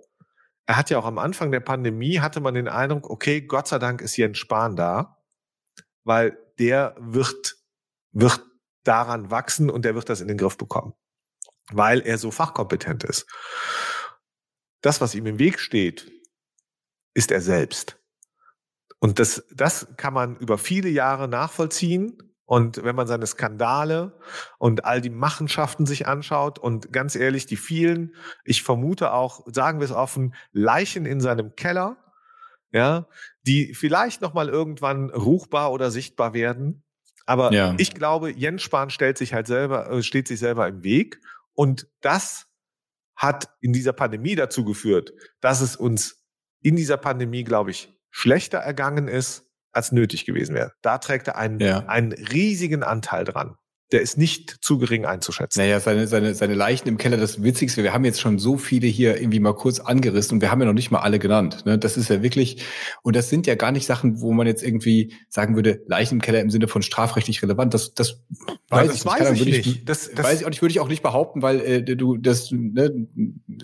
C: er hat ja auch am Anfang der Pandemie, hatte man den Eindruck, okay, Gott sei Dank ist Jens Spahn da, weil der wird, wird daran wachsen und der wird das in den Griff bekommen weil er so fachkompetent ist. Das, was ihm im Weg steht, ist er selbst. Und das, das kann man über viele Jahre nachvollziehen. Und wenn man seine Skandale und all die Machenschaften sich anschaut und ganz ehrlich, die vielen, ich vermute auch, sagen wir es offen, Leichen in seinem Keller, ja, die vielleicht noch mal irgendwann ruchbar oder sichtbar werden. Aber ja. ich glaube, Jens Spahn stellt sich halt selber, äh, steht sich selber im Weg und das hat in dieser Pandemie dazu geführt, dass es uns in dieser Pandemie, glaube ich, schlechter ergangen ist, als nötig gewesen wäre. Da trägt er einen, ja. einen riesigen Anteil dran der ist nicht zu gering einzuschätzen.
B: Naja, seine, seine, seine Leichen im Keller, das Witzigste, wir haben jetzt schon so viele hier irgendwie mal kurz angerissen und wir haben ja noch nicht mal alle genannt. Ne? Das ist ja wirklich, und das sind ja gar nicht Sachen, wo man jetzt irgendwie sagen würde, Leichen im Keller im Sinne von strafrechtlich relevant. Das, das weiß ja, das ich weiß nicht. Ich, ich, das, das weiß ich auch nicht, würde ich auch nicht behaupten, weil äh, du das, ne,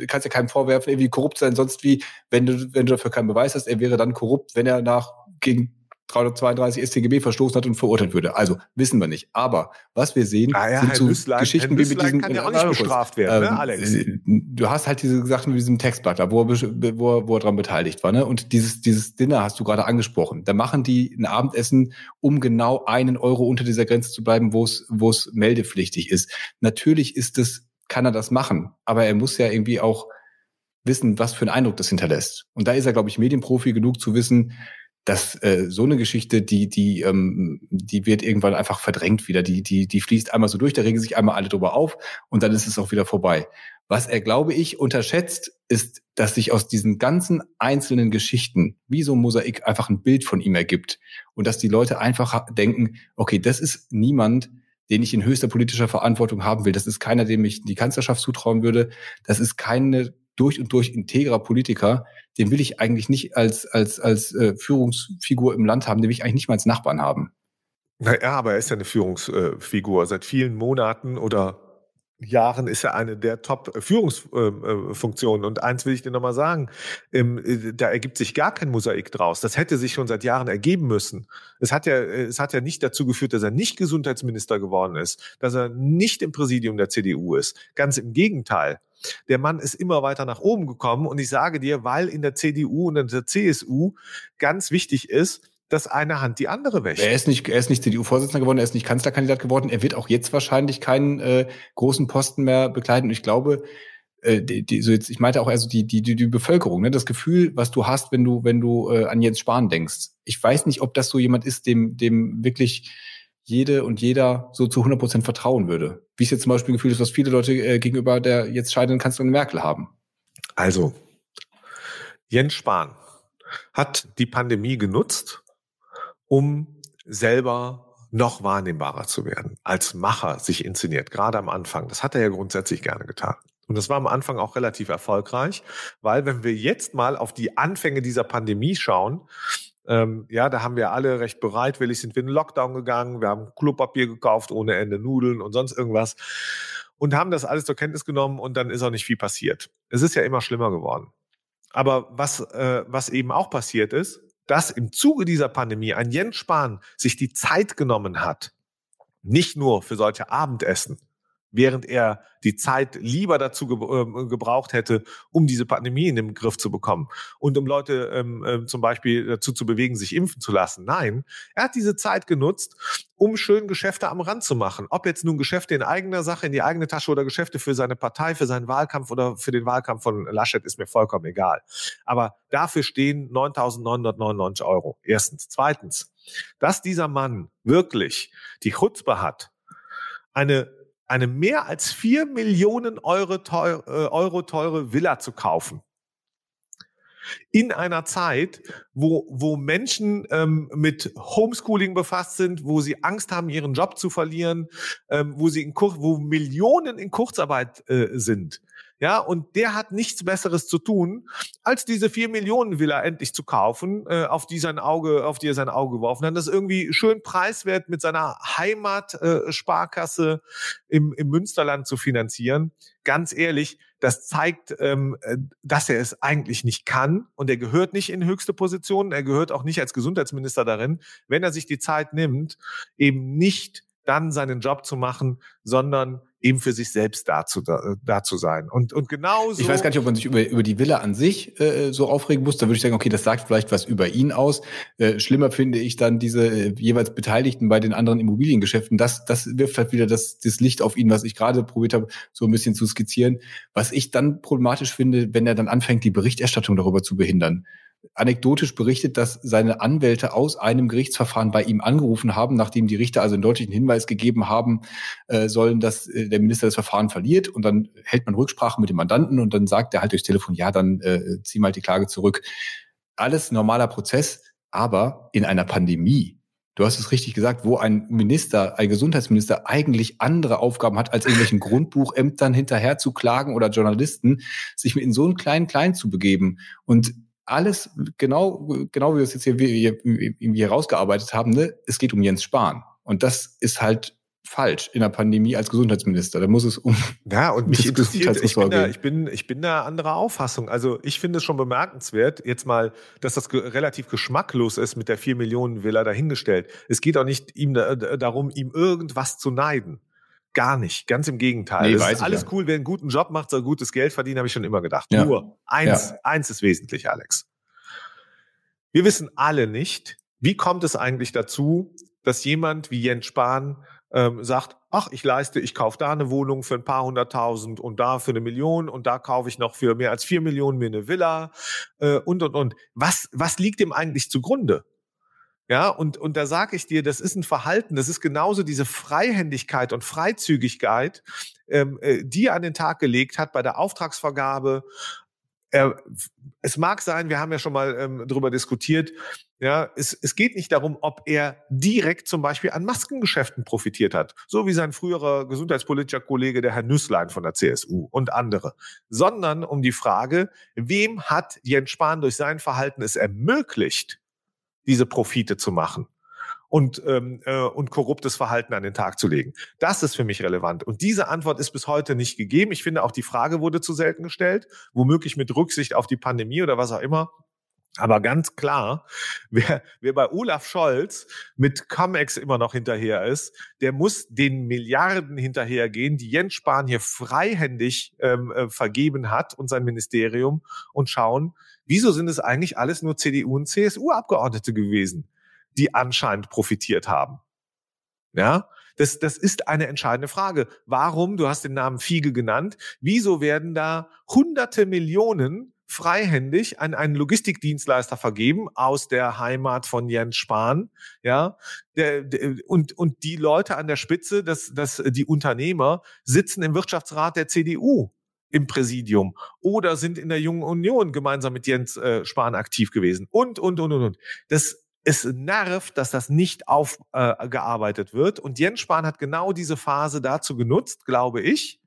B: kannst ja keinem vorwerfen, irgendwie korrupt sein, sonst wie, wenn du, wenn du dafür keinen Beweis hast, er wäre dann korrupt, wenn er nach gegen 332 StGB verstoßen hat und verurteilt würde. Also wissen wir nicht. Aber was wir sehen,
C: ah ja, sind so Lüßlein,
B: Geschichten wie mit diesem.
C: kann ja auch nicht bestraft werden, ne, ähm,
B: Alex? Du hast halt diese Sachen mit diesem Textblatt da, wo er, wo, er, wo er dran beteiligt war. Ne? Und dieses, dieses Dinner hast du gerade angesprochen. Da machen die ein Abendessen, um genau einen Euro unter dieser Grenze zu bleiben, wo es wo es meldepflichtig ist. Natürlich ist es, kann er das machen, aber er muss ja irgendwie auch wissen, was für einen Eindruck das hinterlässt. Und da ist er, glaube ich, Medienprofi genug zu wissen, dass äh, so eine Geschichte, die, die, ähm, die wird irgendwann einfach verdrängt wieder. Die, die, die fließt einmal so durch, da regen sich einmal alle drüber auf und dann ist es auch wieder vorbei. Was er, glaube ich, unterschätzt, ist, dass sich aus diesen ganzen einzelnen Geschichten wie so ein Mosaik einfach ein Bild von ihm ergibt. Und dass die Leute einfach denken, okay, das ist niemand, den ich in höchster politischer Verantwortung haben will. Das ist keiner, dem ich die Kanzlerschaft zutrauen würde. Das ist keine durch und durch integrer Politiker, den will ich eigentlich nicht als, als, als äh, Führungsfigur im Land haben, den will ich eigentlich nicht mal als Nachbarn haben.
C: Naja, aber er ist ja eine Führungsfigur seit vielen Monaten oder Jahren ist er eine der Top-Führungsfunktionen. Und eins will ich dir nochmal sagen, äh, da ergibt sich gar kein Mosaik draus. Das hätte sich schon seit Jahren ergeben müssen. Es hat ja, es hat ja nicht dazu geführt, dass er nicht Gesundheitsminister geworden ist, dass er nicht im Präsidium der CDU ist. Ganz im Gegenteil. Der Mann ist immer weiter nach oben gekommen. Und ich sage dir, weil in der CDU und in der CSU ganz wichtig ist, dass eine Hand die andere wäscht.
B: Er ist nicht, er ist nicht CDU-Vorsitzender geworden, er ist nicht Kanzlerkandidat geworden. Er wird auch jetzt wahrscheinlich keinen äh, großen Posten mehr bekleiden. Und ich glaube, äh, die, die, so jetzt, ich meinte auch also die, die, die, die Bevölkerung, ne, das Gefühl, was du hast, wenn du, wenn du äh, an Jens Spahn denkst. Ich weiß nicht, ob das so jemand ist, dem, dem wirklich jede und jeder so zu 100 Prozent vertrauen würde. Wie es jetzt zum Beispiel ein Gefühl ist, was viele Leute äh, gegenüber der jetzt scheidenden Kanzlerin Merkel haben.
C: Also, Jens Spahn hat die Pandemie genutzt, um selber noch wahrnehmbarer zu werden, als Macher sich inszeniert, gerade am Anfang. Das hat er ja grundsätzlich gerne getan. Und das war am Anfang auch relativ erfolgreich, weil wenn wir jetzt mal auf die Anfänge dieser Pandemie schauen, ähm, ja, da haben wir alle recht bereitwillig, sind wir in den Lockdown gegangen, wir haben Klopapier gekauft ohne Ende, Nudeln und sonst irgendwas und haben das alles zur Kenntnis genommen und dann ist auch nicht viel passiert. Es ist ja immer schlimmer geworden. Aber was, äh, was eben auch passiert ist, dass im Zuge dieser Pandemie ein Jens Spahn sich die Zeit genommen hat, nicht nur für solche Abendessen, während er die Zeit lieber dazu ge äh, gebraucht hätte, um diese Pandemie in den Griff zu bekommen und um Leute ähm, äh, zum Beispiel dazu zu bewegen, sich impfen zu lassen. Nein, er hat diese Zeit genutzt, um schön Geschäfte am Rand zu machen. Ob jetzt nun Geschäfte in eigener Sache, in die eigene Tasche oder Geschäfte für seine Partei, für seinen Wahlkampf oder für den Wahlkampf von Laschet, ist mir vollkommen egal. Aber dafür stehen 9.999 Euro. Erstens. Zweitens, dass dieser Mann wirklich die Chutzpe hat, eine eine mehr als vier Millionen Euro, teuer, äh, Euro teure Villa zu kaufen. In einer Zeit, wo, wo Menschen ähm, mit Homeschooling befasst sind, wo sie Angst haben, ihren Job zu verlieren, ähm, wo sie in wo Millionen in Kurzarbeit äh, sind, ja, und der hat nichts Besseres zu tun, als diese vier Millionen Villa endlich zu kaufen, äh, auf die sein Auge, auf die er sein Auge geworfen hat. Das irgendwie schön preiswert mit seiner Heimat-Sparkasse äh, im, im Münsterland zu finanzieren. Ganz ehrlich, das zeigt, ähm, äh, dass er es eigentlich nicht kann und er gehört nicht in höchste Positionen. Er gehört auch nicht als Gesundheitsminister darin, wenn er sich die Zeit nimmt, eben nicht dann seinen Job zu machen, sondern eben für sich selbst da zu, da, da zu sein. Und, und genauso.
B: Ich weiß gar nicht, ob man sich über, über die Villa an sich äh, so aufregen muss. Da würde ich sagen, okay, das sagt vielleicht was über ihn aus. Äh, schlimmer finde ich dann diese äh, jeweils Beteiligten bei den anderen Immobiliengeschäften. Das, das wirft halt wieder das, das Licht auf ihn, was ich gerade probiert habe, so ein bisschen zu skizzieren. Was ich dann problematisch finde, wenn er dann anfängt, die Berichterstattung darüber zu behindern anekdotisch berichtet, dass seine Anwälte aus einem Gerichtsverfahren bei ihm angerufen haben, nachdem die Richter also einen deutlichen Hinweis gegeben haben äh, sollen, dass äh, der Minister das Verfahren verliert. Und dann hält man Rücksprache mit dem Mandanten und dann sagt er halt durchs Telefon, ja, dann äh, zieh mal die Klage zurück. Alles normaler Prozess, aber in einer Pandemie. Du hast es richtig gesagt, wo ein Minister, ein Gesundheitsminister eigentlich andere Aufgaben hat, als irgendwelchen Grundbuchämtern hinterher zu klagen oder Journalisten, sich mit in so einen kleinen Klein zu begeben. Und alles genau, genau wie wir es jetzt hier, hier, hier rausgearbeitet haben, ne? es geht um Jens Spahn. Und das ist halt falsch in der Pandemie als Gesundheitsminister. Da muss es um
C: ja und mich interessiert. Ich bin, da, ich bin ich bin da anderer Auffassung. Also ich finde es schon bemerkenswert jetzt mal, dass das ge relativ geschmacklos ist mit der vier Millionen Villa dahingestellt. Es geht auch nicht ihm da, darum, ihm irgendwas zu neiden. Gar nicht, ganz im Gegenteil. Nee, ist alles ja. cool, wer einen guten Job macht, soll gutes Geld verdienen, habe ich schon immer gedacht. Ja. Nur eins, ja. eins ist wesentlich, Alex. Wir wissen alle nicht, wie kommt es eigentlich dazu, dass jemand wie Jens Spahn ähm, sagt, ach, ich leiste, ich kaufe da eine Wohnung für ein paar hunderttausend und da für eine Million und da kaufe ich noch für mehr als vier Millionen mir eine Villa äh, und und und. Was was liegt dem eigentlich zugrunde? Ja, und, und da sage ich dir, das ist ein Verhalten, das ist genauso diese Freihändigkeit und Freizügigkeit, ähm, äh, die er an den Tag gelegt hat bei der Auftragsvergabe. Äh, es mag sein, wir haben ja schon mal ähm, darüber diskutiert, ja, es, es geht nicht darum, ob er direkt zum Beispiel an Maskengeschäften profitiert hat, so wie sein früherer gesundheitspolitischer Kollege, der Herr Nüsslein von der CSU und andere, sondern um die Frage, wem hat Jens Spahn durch sein Verhalten es ermöglicht, diese Profite zu machen. und, ähm, äh, und korruptes Verhalten an den Tag zu legen? Das ist für mich relevant. Und diese Antwort ist bis heute nicht gegeben. Ich finde auch die Frage wurde zu selten gestellt, womöglich mit Rücksicht auf die Pandemie oder was auch immer. Aber ganz klar, [LAUGHS] wer, wer bei Olaf Scholz mit Comex immer noch hinterher ist, der muss den Milliarden hinterhergehen, die Jens Spahn hier freihändig ähm, äh, vergeben hat und sein Ministerium und schauen, wieso sind es eigentlich alles nur CDU und CSU-Abgeordnete gewesen, die anscheinend profitiert haben. Ja, das, das ist eine entscheidende Frage. Warum, du hast den Namen Fiege genannt, wieso werden da hunderte Millionen freihändig an einen Logistikdienstleister vergeben aus der Heimat von Jens Spahn, ja, der, der, und und die Leute an der Spitze, das, das die Unternehmer sitzen im Wirtschaftsrat der CDU im Präsidium oder sind in der Jungen Union gemeinsam mit Jens äh, Spahn aktiv gewesen und und und und und. Das es nervt, dass das nicht aufgearbeitet äh, wird. Und Jens Spahn hat genau diese Phase dazu genutzt, glaube ich,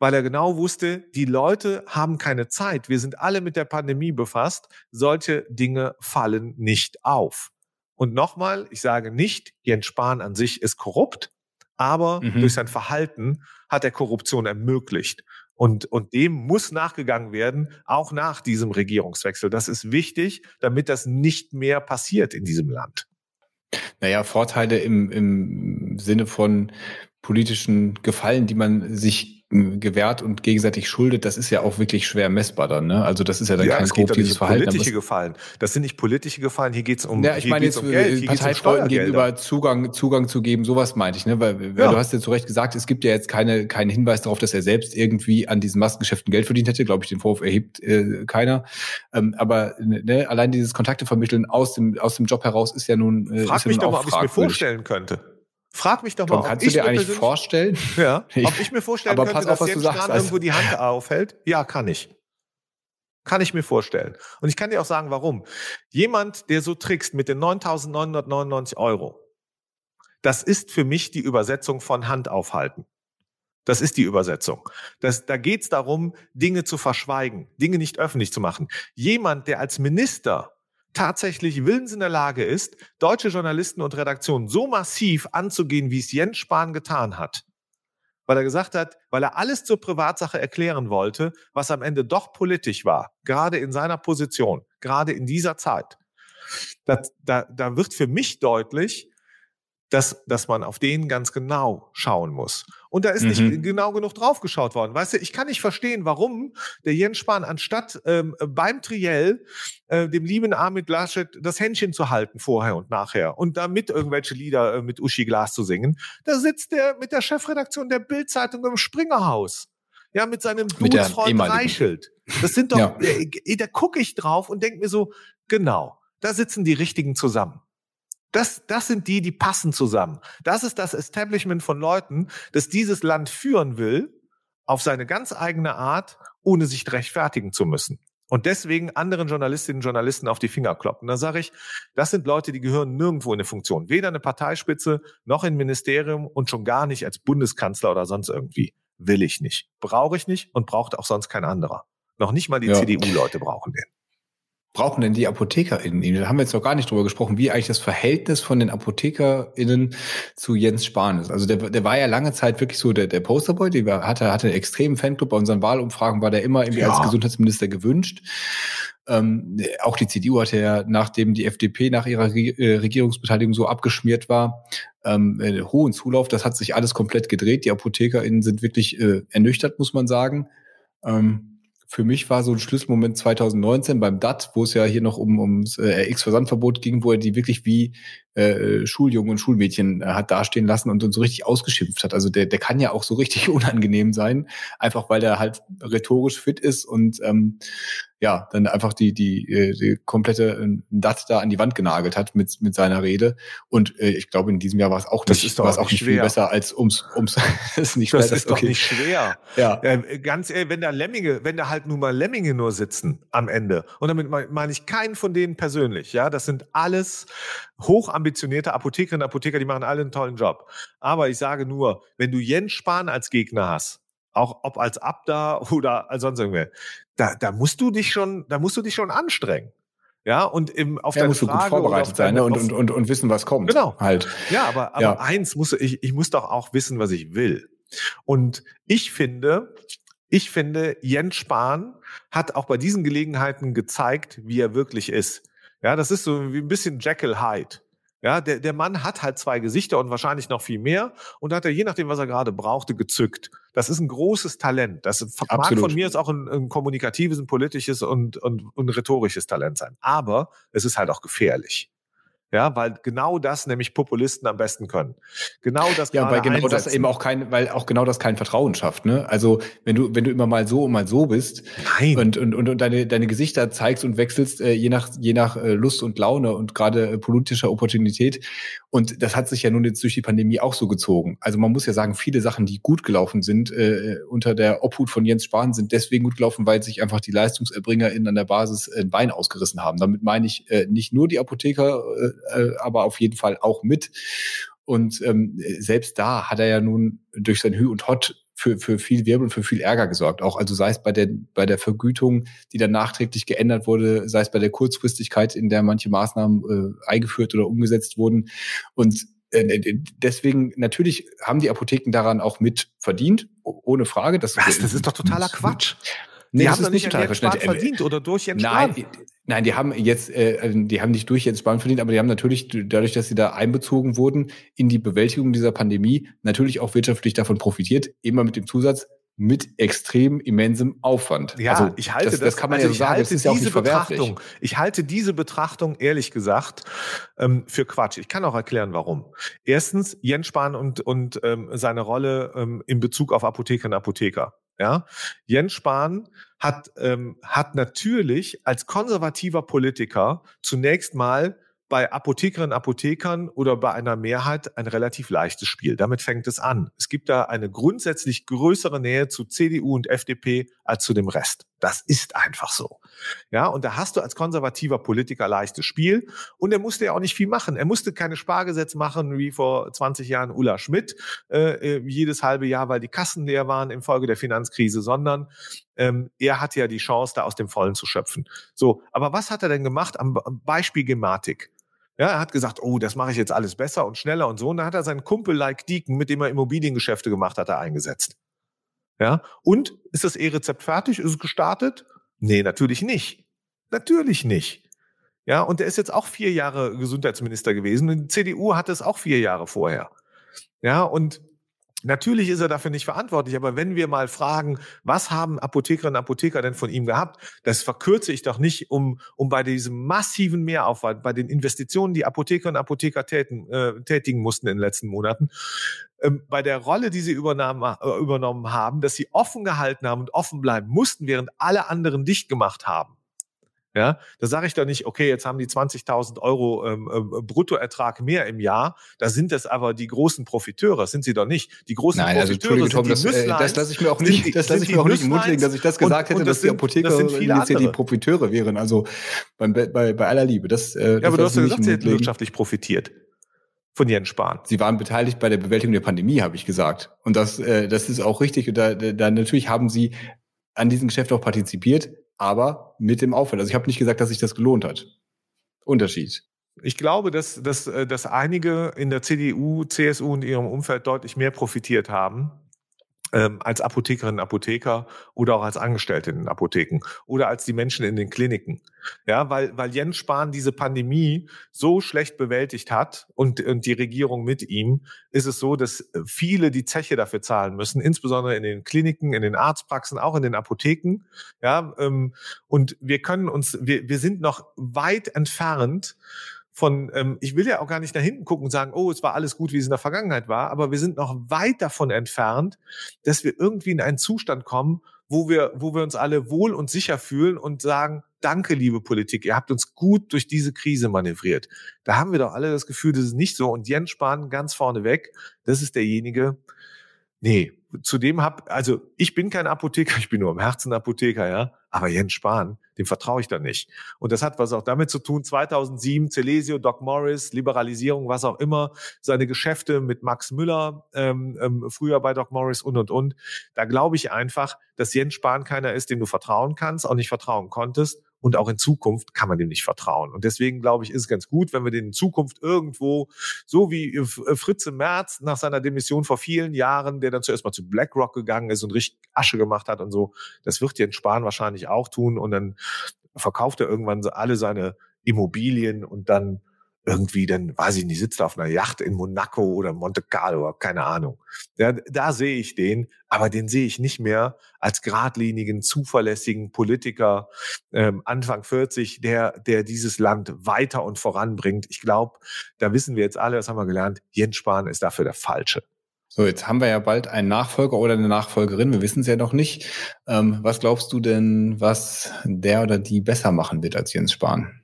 C: weil er genau wusste, die Leute haben keine Zeit. Wir sind alle mit der Pandemie befasst. Solche Dinge fallen nicht auf. Und nochmal, ich sage nicht, Jens Spahn an sich ist korrupt, aber mhm. durch sein Verhalten hat er Korruption ermöglicht. Und, und dem muss nachgegangen werden, auch nach diesem Regierungswechsel. Das ist wichtig, damit das nicht mehr passiert in diesem Land.
B: Naja, Vorteile im, im Sinne von politischen Gefallen, die man sich gewährt und gegenseitig schuldet, das ist ja auch wirklich schwer messbar dann. Ne? Also das ist ja dann ja, kein korruptives Verhalten.
C: Politische Gefallen. Das sind nicht politische Gefallen. Hier geht es um.
B: Ja, ich meine jetzt um Geld. Parteifreunden um gegenüber Zugang Zugang zu geben. Sowas meinte ich. Ne? Weil, ja. du hast ja zu Recht gesagt, es gibt ja jetzt keine keinen Hinweis darauf, dass er selbst irgendwie an diesen Maskengeschäften Geld verdient hätte. Glaube ich, den Vorwurf erhebt äh, keiner. Ähm, aber ne, allein dieses Kontakte vermitteln aus dem aus dem Job heraus ist ja nun.
C: Äh, Frag mich doch mal, ob ich mir vorstellen könnte. Frag mich doch mal,
B: Tom, kannst du dir eigentlich vorstellen? [LAUGHS] [LAUGHS]
C: Ja, ob ich mir vorstellen aber könnte, dass auf, Jens Spahn irgendwo die Hand aufhält? Ja, kann ich. Kann ich mir vorstellen. Und ich kann dir auch sagen, warum. Jemand, der so trickst mit den 9.999 Euro, das ist für mich die Übersetzung von Hand aufhalten. Das ist die Übersetzung. Das, da geht es darum, Dinge zu verschweigen, Dinge nicht öffentlich zu machen. Jemand, der als Minister tatsächlich willens in der Lage ist, deutsche Journalisten und Redaktionen so massiv anzugehen, wie es Jens Spahn getan hat, weil er gesagt hat, weil er alles zur Privatsache erklären wollte, was am Ende doch politisch war, gerade in seiner Position, gerade in dieser Zeit. Da, da, da wird für mich deutlich, dass, dass man auf den ganz genau schauen muss. Und da ist mhm. nicht genau genug draufgeschaut worden. Weißt du, ich kann nicht verstehen, warum der Jens Spahn anstatt ähm, beim Triell äh, dem lieben Armin Laschet das Händchen zu halten vorher und nachher und damit irgendwelche Lieder äh, mit Uschi Glas zu singen, da sitzt der mit der Chefredaktion der Bildzeitung im Springerhaus. Ja, mit seinem Blutsfreund Reichelt. Das sind doch, ja. äh, da gucke ich drauf und denke mir so, genau, da sitzen die Richtigen zusammen. Das, das sind die, die passen zusammen. Das ist das Establishment von Leuten, das dieses Land führen will, auf seine ganz eigene Art, ohne sich rechtfertigen zu müssen. Und deswegen anderen Journalistinnen und Journalisten auf die Finger kloppen. Da sage ich, das sind Leute, die gehören nirgendwo in eine Funktion. Weder eine Parteispitze, noch in Ministerium und schon gar nicht als Bundeskanzler oder sonst irgendwie. Will ich nicht. Brauche ich nicht und braucht auch sonst kein anderer. Noch nicht mal die ja. CDU-Leute brauchen den
B: brauchen denn die ApothekerInnen? Da haben wir jetzt noch gar nicht drüber gesprochen, wie eigentlich das Verhältnis von den ApothekerInnen zu Jens Spahn ist. Also der, der war ja lange Zeit wirklich so der, der Posterboy, der hatte, hatte einen extremen Fanclub. Bei unseren Wahlumfragen war der immer irgendwie ja. als Gesundheitsminister gewünscht. Ähm, auch die CDU hatte ja, nachdem die FDP nach ihrer äh, Regierungsbeteiligung so abgeschmiert war, ähm, äh, hohen Zulauf. Das hat sich alles komplett gedreht. Die ApothekerInnen sind wirklich äh, ernüchtert, muss man sagen. Ähm, für mich war so ein Schlüsselmoment 2019 beim DAT, wo es ja hier noch um ums äh, RX-Versandverbot ging, wo er die wirklich wie äh, Schuljungen und Schulmädchen äh, hat dastehen lassen und, und so richtig ausgeschimpft hat. Also der, der kann ja auch so richtig [LAUGHS] unangenehm sein, einfach weil er halt rhetorisch fit ist und ähm, ja, dann einfach die, die, äh, die komplette äh, DAT da an die Wand genagelt hat mit, mit seiner Rede. Und äh, ich glaube, in diesem Jahr war es auch
C: nicht, war es
B: auch
C: nicht viel
B: besser als ums, ums [LAUGHS]
C: das ist nicht Das ist okay. doch nicht schwer. Ja. ja. Ganz ehrlich, wenn da Lemminge, wenn da halt nun mal Lemminge nur sitzen am Ende, und damit meine ich keinen von denen persönlich, ja, das sind alles hochambitionierte Apothekerinnen und Apotheker, die machen alle einen tollen Job. Aber ich sage nur, wenn du Jens Spahn als Gegner hast, auch ob als Abda [LAUGHS] oder als sonst irgendwer, da, da musst du dich schon, da musst du dich schon anstrengen. Ja, und im, auf
B: ja, musst Frage du gut vorbereitet sein ne? und, und, und, und wissen, was kommt.
C: Genau. Halt. Ja, aber, aber ja. eins muss ich, ich muss doch auch wissen, was ich will. Und ich finde, ich finde, Jens Spahn hat auch bei diesen Gelegenheiten gezeigt, wie er wirklich ist. Ja, das ist so wie ein bisschen Jekyll Hyde. Ja, der, der Mann hat halt zwei Gesichter und wahrscheinlich noch viel mehr und hat er je nachdem, was er gerade brauchte, gezückt. Das ist ein großes Talent. Das mag Absolut. von mir jetzt auch ein, ein kommunikatives, ein politisches und, und, und rhetorisches Talent sein. Aber es ist halt auch gefährlich. Ja, weil genau das nämlich Populisten am besten können. Genau das
B: Ja, weil genau einsetzen. das eben auch kein, weil auch genau das kein Vertrauen schafft, ne? Also, wenn du, wenn du immer mal so und mal so bist Nein. Und, und, und, und deine, deine Gesichter zeigst und wechselst, äh, je nach, je nach äh, Lust und Laune und gerade äh, politischer Opportunität. Und das hat sich ja nun jetzt durch die Pandemie auch so gezogen. Also man muss ja sagen, viele Sachen, die gut gelaufen sind, äh, unter der Obhut von Jens Spahn, sind deswegen gut gelaufen, weil sich einfach die LeistungserbringerInnen an der Basis äh, ein Bein ausgerissen haben. Damit meine ich äh, nicht nur die Apotheker, äh, äh, aber auf jeden Fall auch mit. Und ähm, selbst da hat er ja nun durch sein Hü und Hot für, für viel Wirbel und für viel Ärger gesorgt. Auch also sei es bei der, bei der Vergütung, die dann nachträglich geändert wurde, sei es bei der Kurzfristigkeit, in der manche Maßnahmen äh, eingeführt oder umgesetzt wurden. Und äh, deswegen, natürlich haben die Apotheken daran auch mit verdient, ohne Frage.
C: Das, Was? Das ist doch totaler Quatsch.
B: Nee, die haben das nicht total verständlich.
C: verdient oder durch Jens
B: Nein, nein, die haben jetzt, äh, die haben nicht durch Jens Spahn verdient, aber die haben natürlich dadurch, dass sie da einbezogen wurden in die Bewältigung dieser Pandemie, natürlich auch wirtschaftlich davon profitiert, immer mit dem Zusatz, mit extrem immensem Aufwand.
C: Ja, also, ich halte das, das, das kann man also ja so sagen. Das ist ja auch nicht Betrachtung, ich halte diese Betrachtung ehrlich gesagt ähm, für Quatsch. Ich kann auch erklären, warum. Erstens Jens Spahn und und ähm, seine Rolle ähm, in Bezug auf Apothekerinnen und Apotheker. Ja, Jens Spahn hat, ähm, hat natürlich als konservativer Politiker zunächst mal bei Apothekerinnen Apothekern oder bei einer Mehrheit ein relativ leichtes Spiel. Damit fängt es an. Es gibt da eine grundsätzlich größere Nähe zu CDU und FDP als zu dem Rest. Das ist einfach so. Ja, und da hast du als konservativer Politiker leichtes Spiel und er musste ja auch nicht viel machen. Er musste keine Spargesetz machen wie vor 20 Jahren Ulla Schmidt äh, äh, jedes halbe Jahr, weil die Kassen leer waren infolge der Finanzkrise, sondern ähm, er hatte ja die Chance, da aus dem Vollen zu schöpfen. So, aber was hat er denn gemacht am Beispiel Gematik? Ja, er hat gesagt, oh, das mache ich jetzt alles besser und schneller und so. Und dann hat er seinen Kumpel Like Deacon, mit dem er Immobiliengeschäfte gemacht hat, er eingesetzt. Ja, und ist das E-Rezept fertig? Ist es gestartet? Nee, natürlich nicht. Natürlich nicht. Ja, und er ist jetzt auch vier Jahre Gesundheitsminister gewesen. Und die CDU hatte es auch vier Jahre vorher. Ja, und Natürlich ist er dafür nicht verantwortlich, aber wenn wir mal fragen, was haben Apothekerinnen und Apotheker denn von ihm gehabt, das verkürze ich doch nicht, um, um bei diesem massiven Mehraufwand, bei den Investitionen, die Apothekerinnen und Apotheker täten, äh, tätigen mussten in den letzten Monaten, ähm, bei der Rolle, die sie übernahmen, äh, übernommen haben, dass sie offen gehalten haben und offen bleiben mussten, während alle anderen dicht gemacht haben. Ja, da sage ich doch nicht, okay, jetzt haben die 20.000 Euro ähm, äh, Bruttoertrag mehr im Jahr. Da sind das aber die großen Profiteure, das sind sie doch nicht. Die großen
B: Nein, also,
C: Profiteure
B: Tom, sind die das, äh, das lasse ich mir auch nicht, das lasse ich mir auch nicht im Mund legen, dass ich das gesagt und, hätte, und das dass sind, die Apotheker das jetzt hier die Profiteure wären. Also bei, bei, bei aller Liebe. Das,
C: äh, ja, aber du hast ja gesagt, sie hätten wirtschaftlich profitiert von Jens Spahn.
B: Sie waren beteiligt bei der Bewältigung der Pandemie, habe ich gesagt. Und das, äh, das ist auch richtig. Und da, da natürlich haben Sie an diesem Geschäft auch partizipiert aber mit dem Aufwand. Also ich habe nicht gesagt, dass sich das gelohnt hat. Unterschied.
C: Ich glaube, dass, dass, äh, dass einige in der CDU, CSU und ihrem Umfeld deutlich mehr profitiert haben ähm, als Apothekerinnen Apotheker oder auch als Angestellte in den Apotheken oder als die Menschen in den Kliniken. Ja, weil, weil Jens Spahn diese Pandemie so schlecht bewältigt hat und, und die Regierung mit ihm, ist es so, dass viele die Zeche dafür zahlen müssen, insbesondere in den Kliniken, in den Arztpraxen, auch in den Apotheken. Ja, ähm, und wir können uns, wir, wir sind noch weit entfernt von, ähm, ich will ja auch gar nicht nach hinten gucken und sagen, oh, es war alles gut, wie es in der Vergangenheit war, aber wir sind noch weit davon entfernt, dass wir irgendwie in einen Zustand kommen, wo wir, wo wir uns alle wohl und sicher fühlen und sagen, danke, liebe Politik, ihr habt uns gut durch diese Krise manövriert. Da haben wir doch alle das Gefühl, das ist nicht so. Und Jens Spahn ganz vorne weg, das ist derjenige, nee, zudem hab, also ich bin kein Apotheker, [LAUGHS] ich bin nur im Herzen Apotheker, ja. Aber Jens Spahn, dem vertraue ich da nicht. Und das hat was auch damit zu tun, 2007, Celesio, Doc Morris, Liberalisierung, was auch immer, seine Geschäfte mit Max Müller, ähm, ähm, früher bei Doc Morris und, und, und. Da glaube ich einfach, dass Jens Spahn keiner ist, dem du vertrauen kannst, auch nicht vertrauen konntest und auch in Zukunft kann man dem nicht vertrauen. Und deswegen glaube ich, ist es ganz gut, wenn wir den in Zukunft irgendwo, so wie äh, Fritze Merz nach seiner Demission vor vielen Jahren, der dann zuerst mal zu BlackRock gegangen ist und richtig Asche gemacht hat und so, das wird Jens Spahn wahrscheinlich auch tun und dann verkauft er irgendwann alle seine Immobilien und dann irgendwie dann, weiß ich nicht, sitzt auf einer Yacht in Monaco oder Monte Carlo, keine Ahnung. Ja, da sehe ich den, aber den sehe ich nicht mehr als geradlinigen, zuverlässigen Politiker ähm, Anfang 40, der, der dieses Land weiter und voranbringt. Ich glaube, da wissen wir jetzt alle, das haben wir gelernt, Jens Spahn ist dafür der Falsche.
B: So, jetzt haben wir ja bald einen Nachfolger oder eine Nachfolgerin. Wir wissen es ja noch nicht. Ähm, was glaubst du denn, was der oder die besser machen wird als Jens Spahn?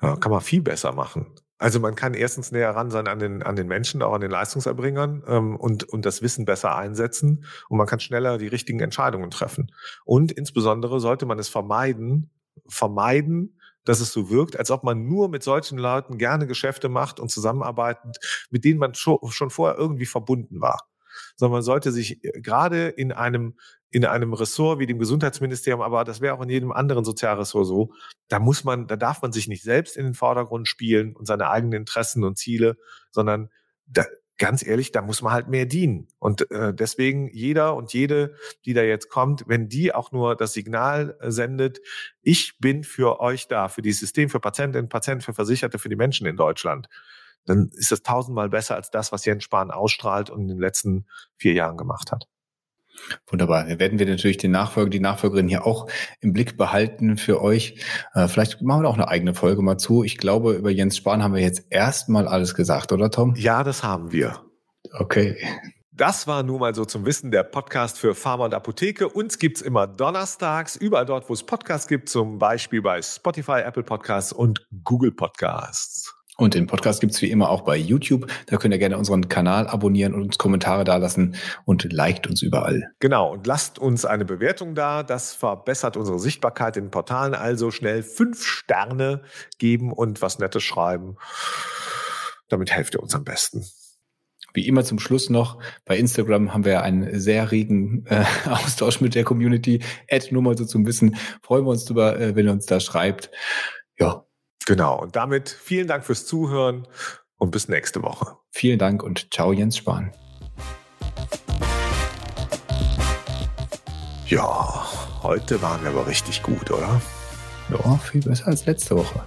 C: Ja, kann man viel besser machen. Also man kann erstens näher ran sein an den, an den Menschen, auch an den Leistungserbringern ähm, und, und das Wissen besser einsetzen und man kann schneller die richtigen Entscheidungen treffen. Und insbesondere sollte man es vermeiden, vermeiden, dass es so wirkt, als ob man nur mit solchen Leuten gerne Geschäfte macht und zusammenarbeitet, mit denen man schon, schon vorher irgendwie verbunden war. Sondern man sollte sich äh, gerade in einem in einem Ressort wie dem Gesundheitsministerium, aber das wäre auch in jedem anderen Sozialressort so. Da muss man, da darf man sich nicht selbst in den Vordergrund spielen und seine eigenen Interessen und Ziele, sondern da, ganz ehrlich, da muss man halt mehr dienen. Und äh, deswegen jeder und jede, die da jetzt kommt, wenn die auch nur das Signal äh, sendet, ich bin für euch da, für dieses System, für Patientinnen, Patienten, für Versicherte, für die Menschen in Deutschland, dann ist das tausendmal besser als das, was Jens Spahn ausstrahlt und in den letzten vier Jahren gemacht hat.
B: Wunderbar. Da werden wir natürlich den Nachfolger, die Nachfolgerin hier auch im Blick behalten für euch. Äh, vielleicht machen wir auch eine eigene Folge mal zu. Ich glaube, über Jens Spahn haben wir jetzt erstmal alles gesagt, oder Tom?
C: Ja, das haben wir.
B: Okay.
C: Das war nun mal so zum Wissen der Podcast für Pharma und Apotheke. Uns gibt's immer donnerstags, überall dort, wo es Podcasts gibt, zum Beispiel bei Spotify, Apple Podcasts und Google Podcasts.
B: Und den Podcast gibt's wie immer auch bei YouTube. Da könnt ihr gerne unseren Kanal abonnieren und uns Kommentare dalassen und liked uns überall.
C: Genau, und lasst uns eine Bewertung da. Das verbessert unsere Sichtbarkeit in den Portalen. Also schnell fünf Sterne geben und was Nettes schreiben. Damit helft ihr uns am besten.
B: Wie immer zum Schluss noch, bei Instagram haben wir einen sehr regen äh, [LAUGHS] Austausch mit der Community. Add nur mal so zum Wissen. Freuen wir uns drüber, äh, wenn ihr uns da schreibt. Ja,
C: Genau. Und damit vielen Dank fürs Zuhören und bis nächste Woche.
B: Vielen Dank und ciao Jens Spahn.
C: Ja, heute waren wir aber richtig gut, oder?
B: Ja, viel besser als letzte Woche.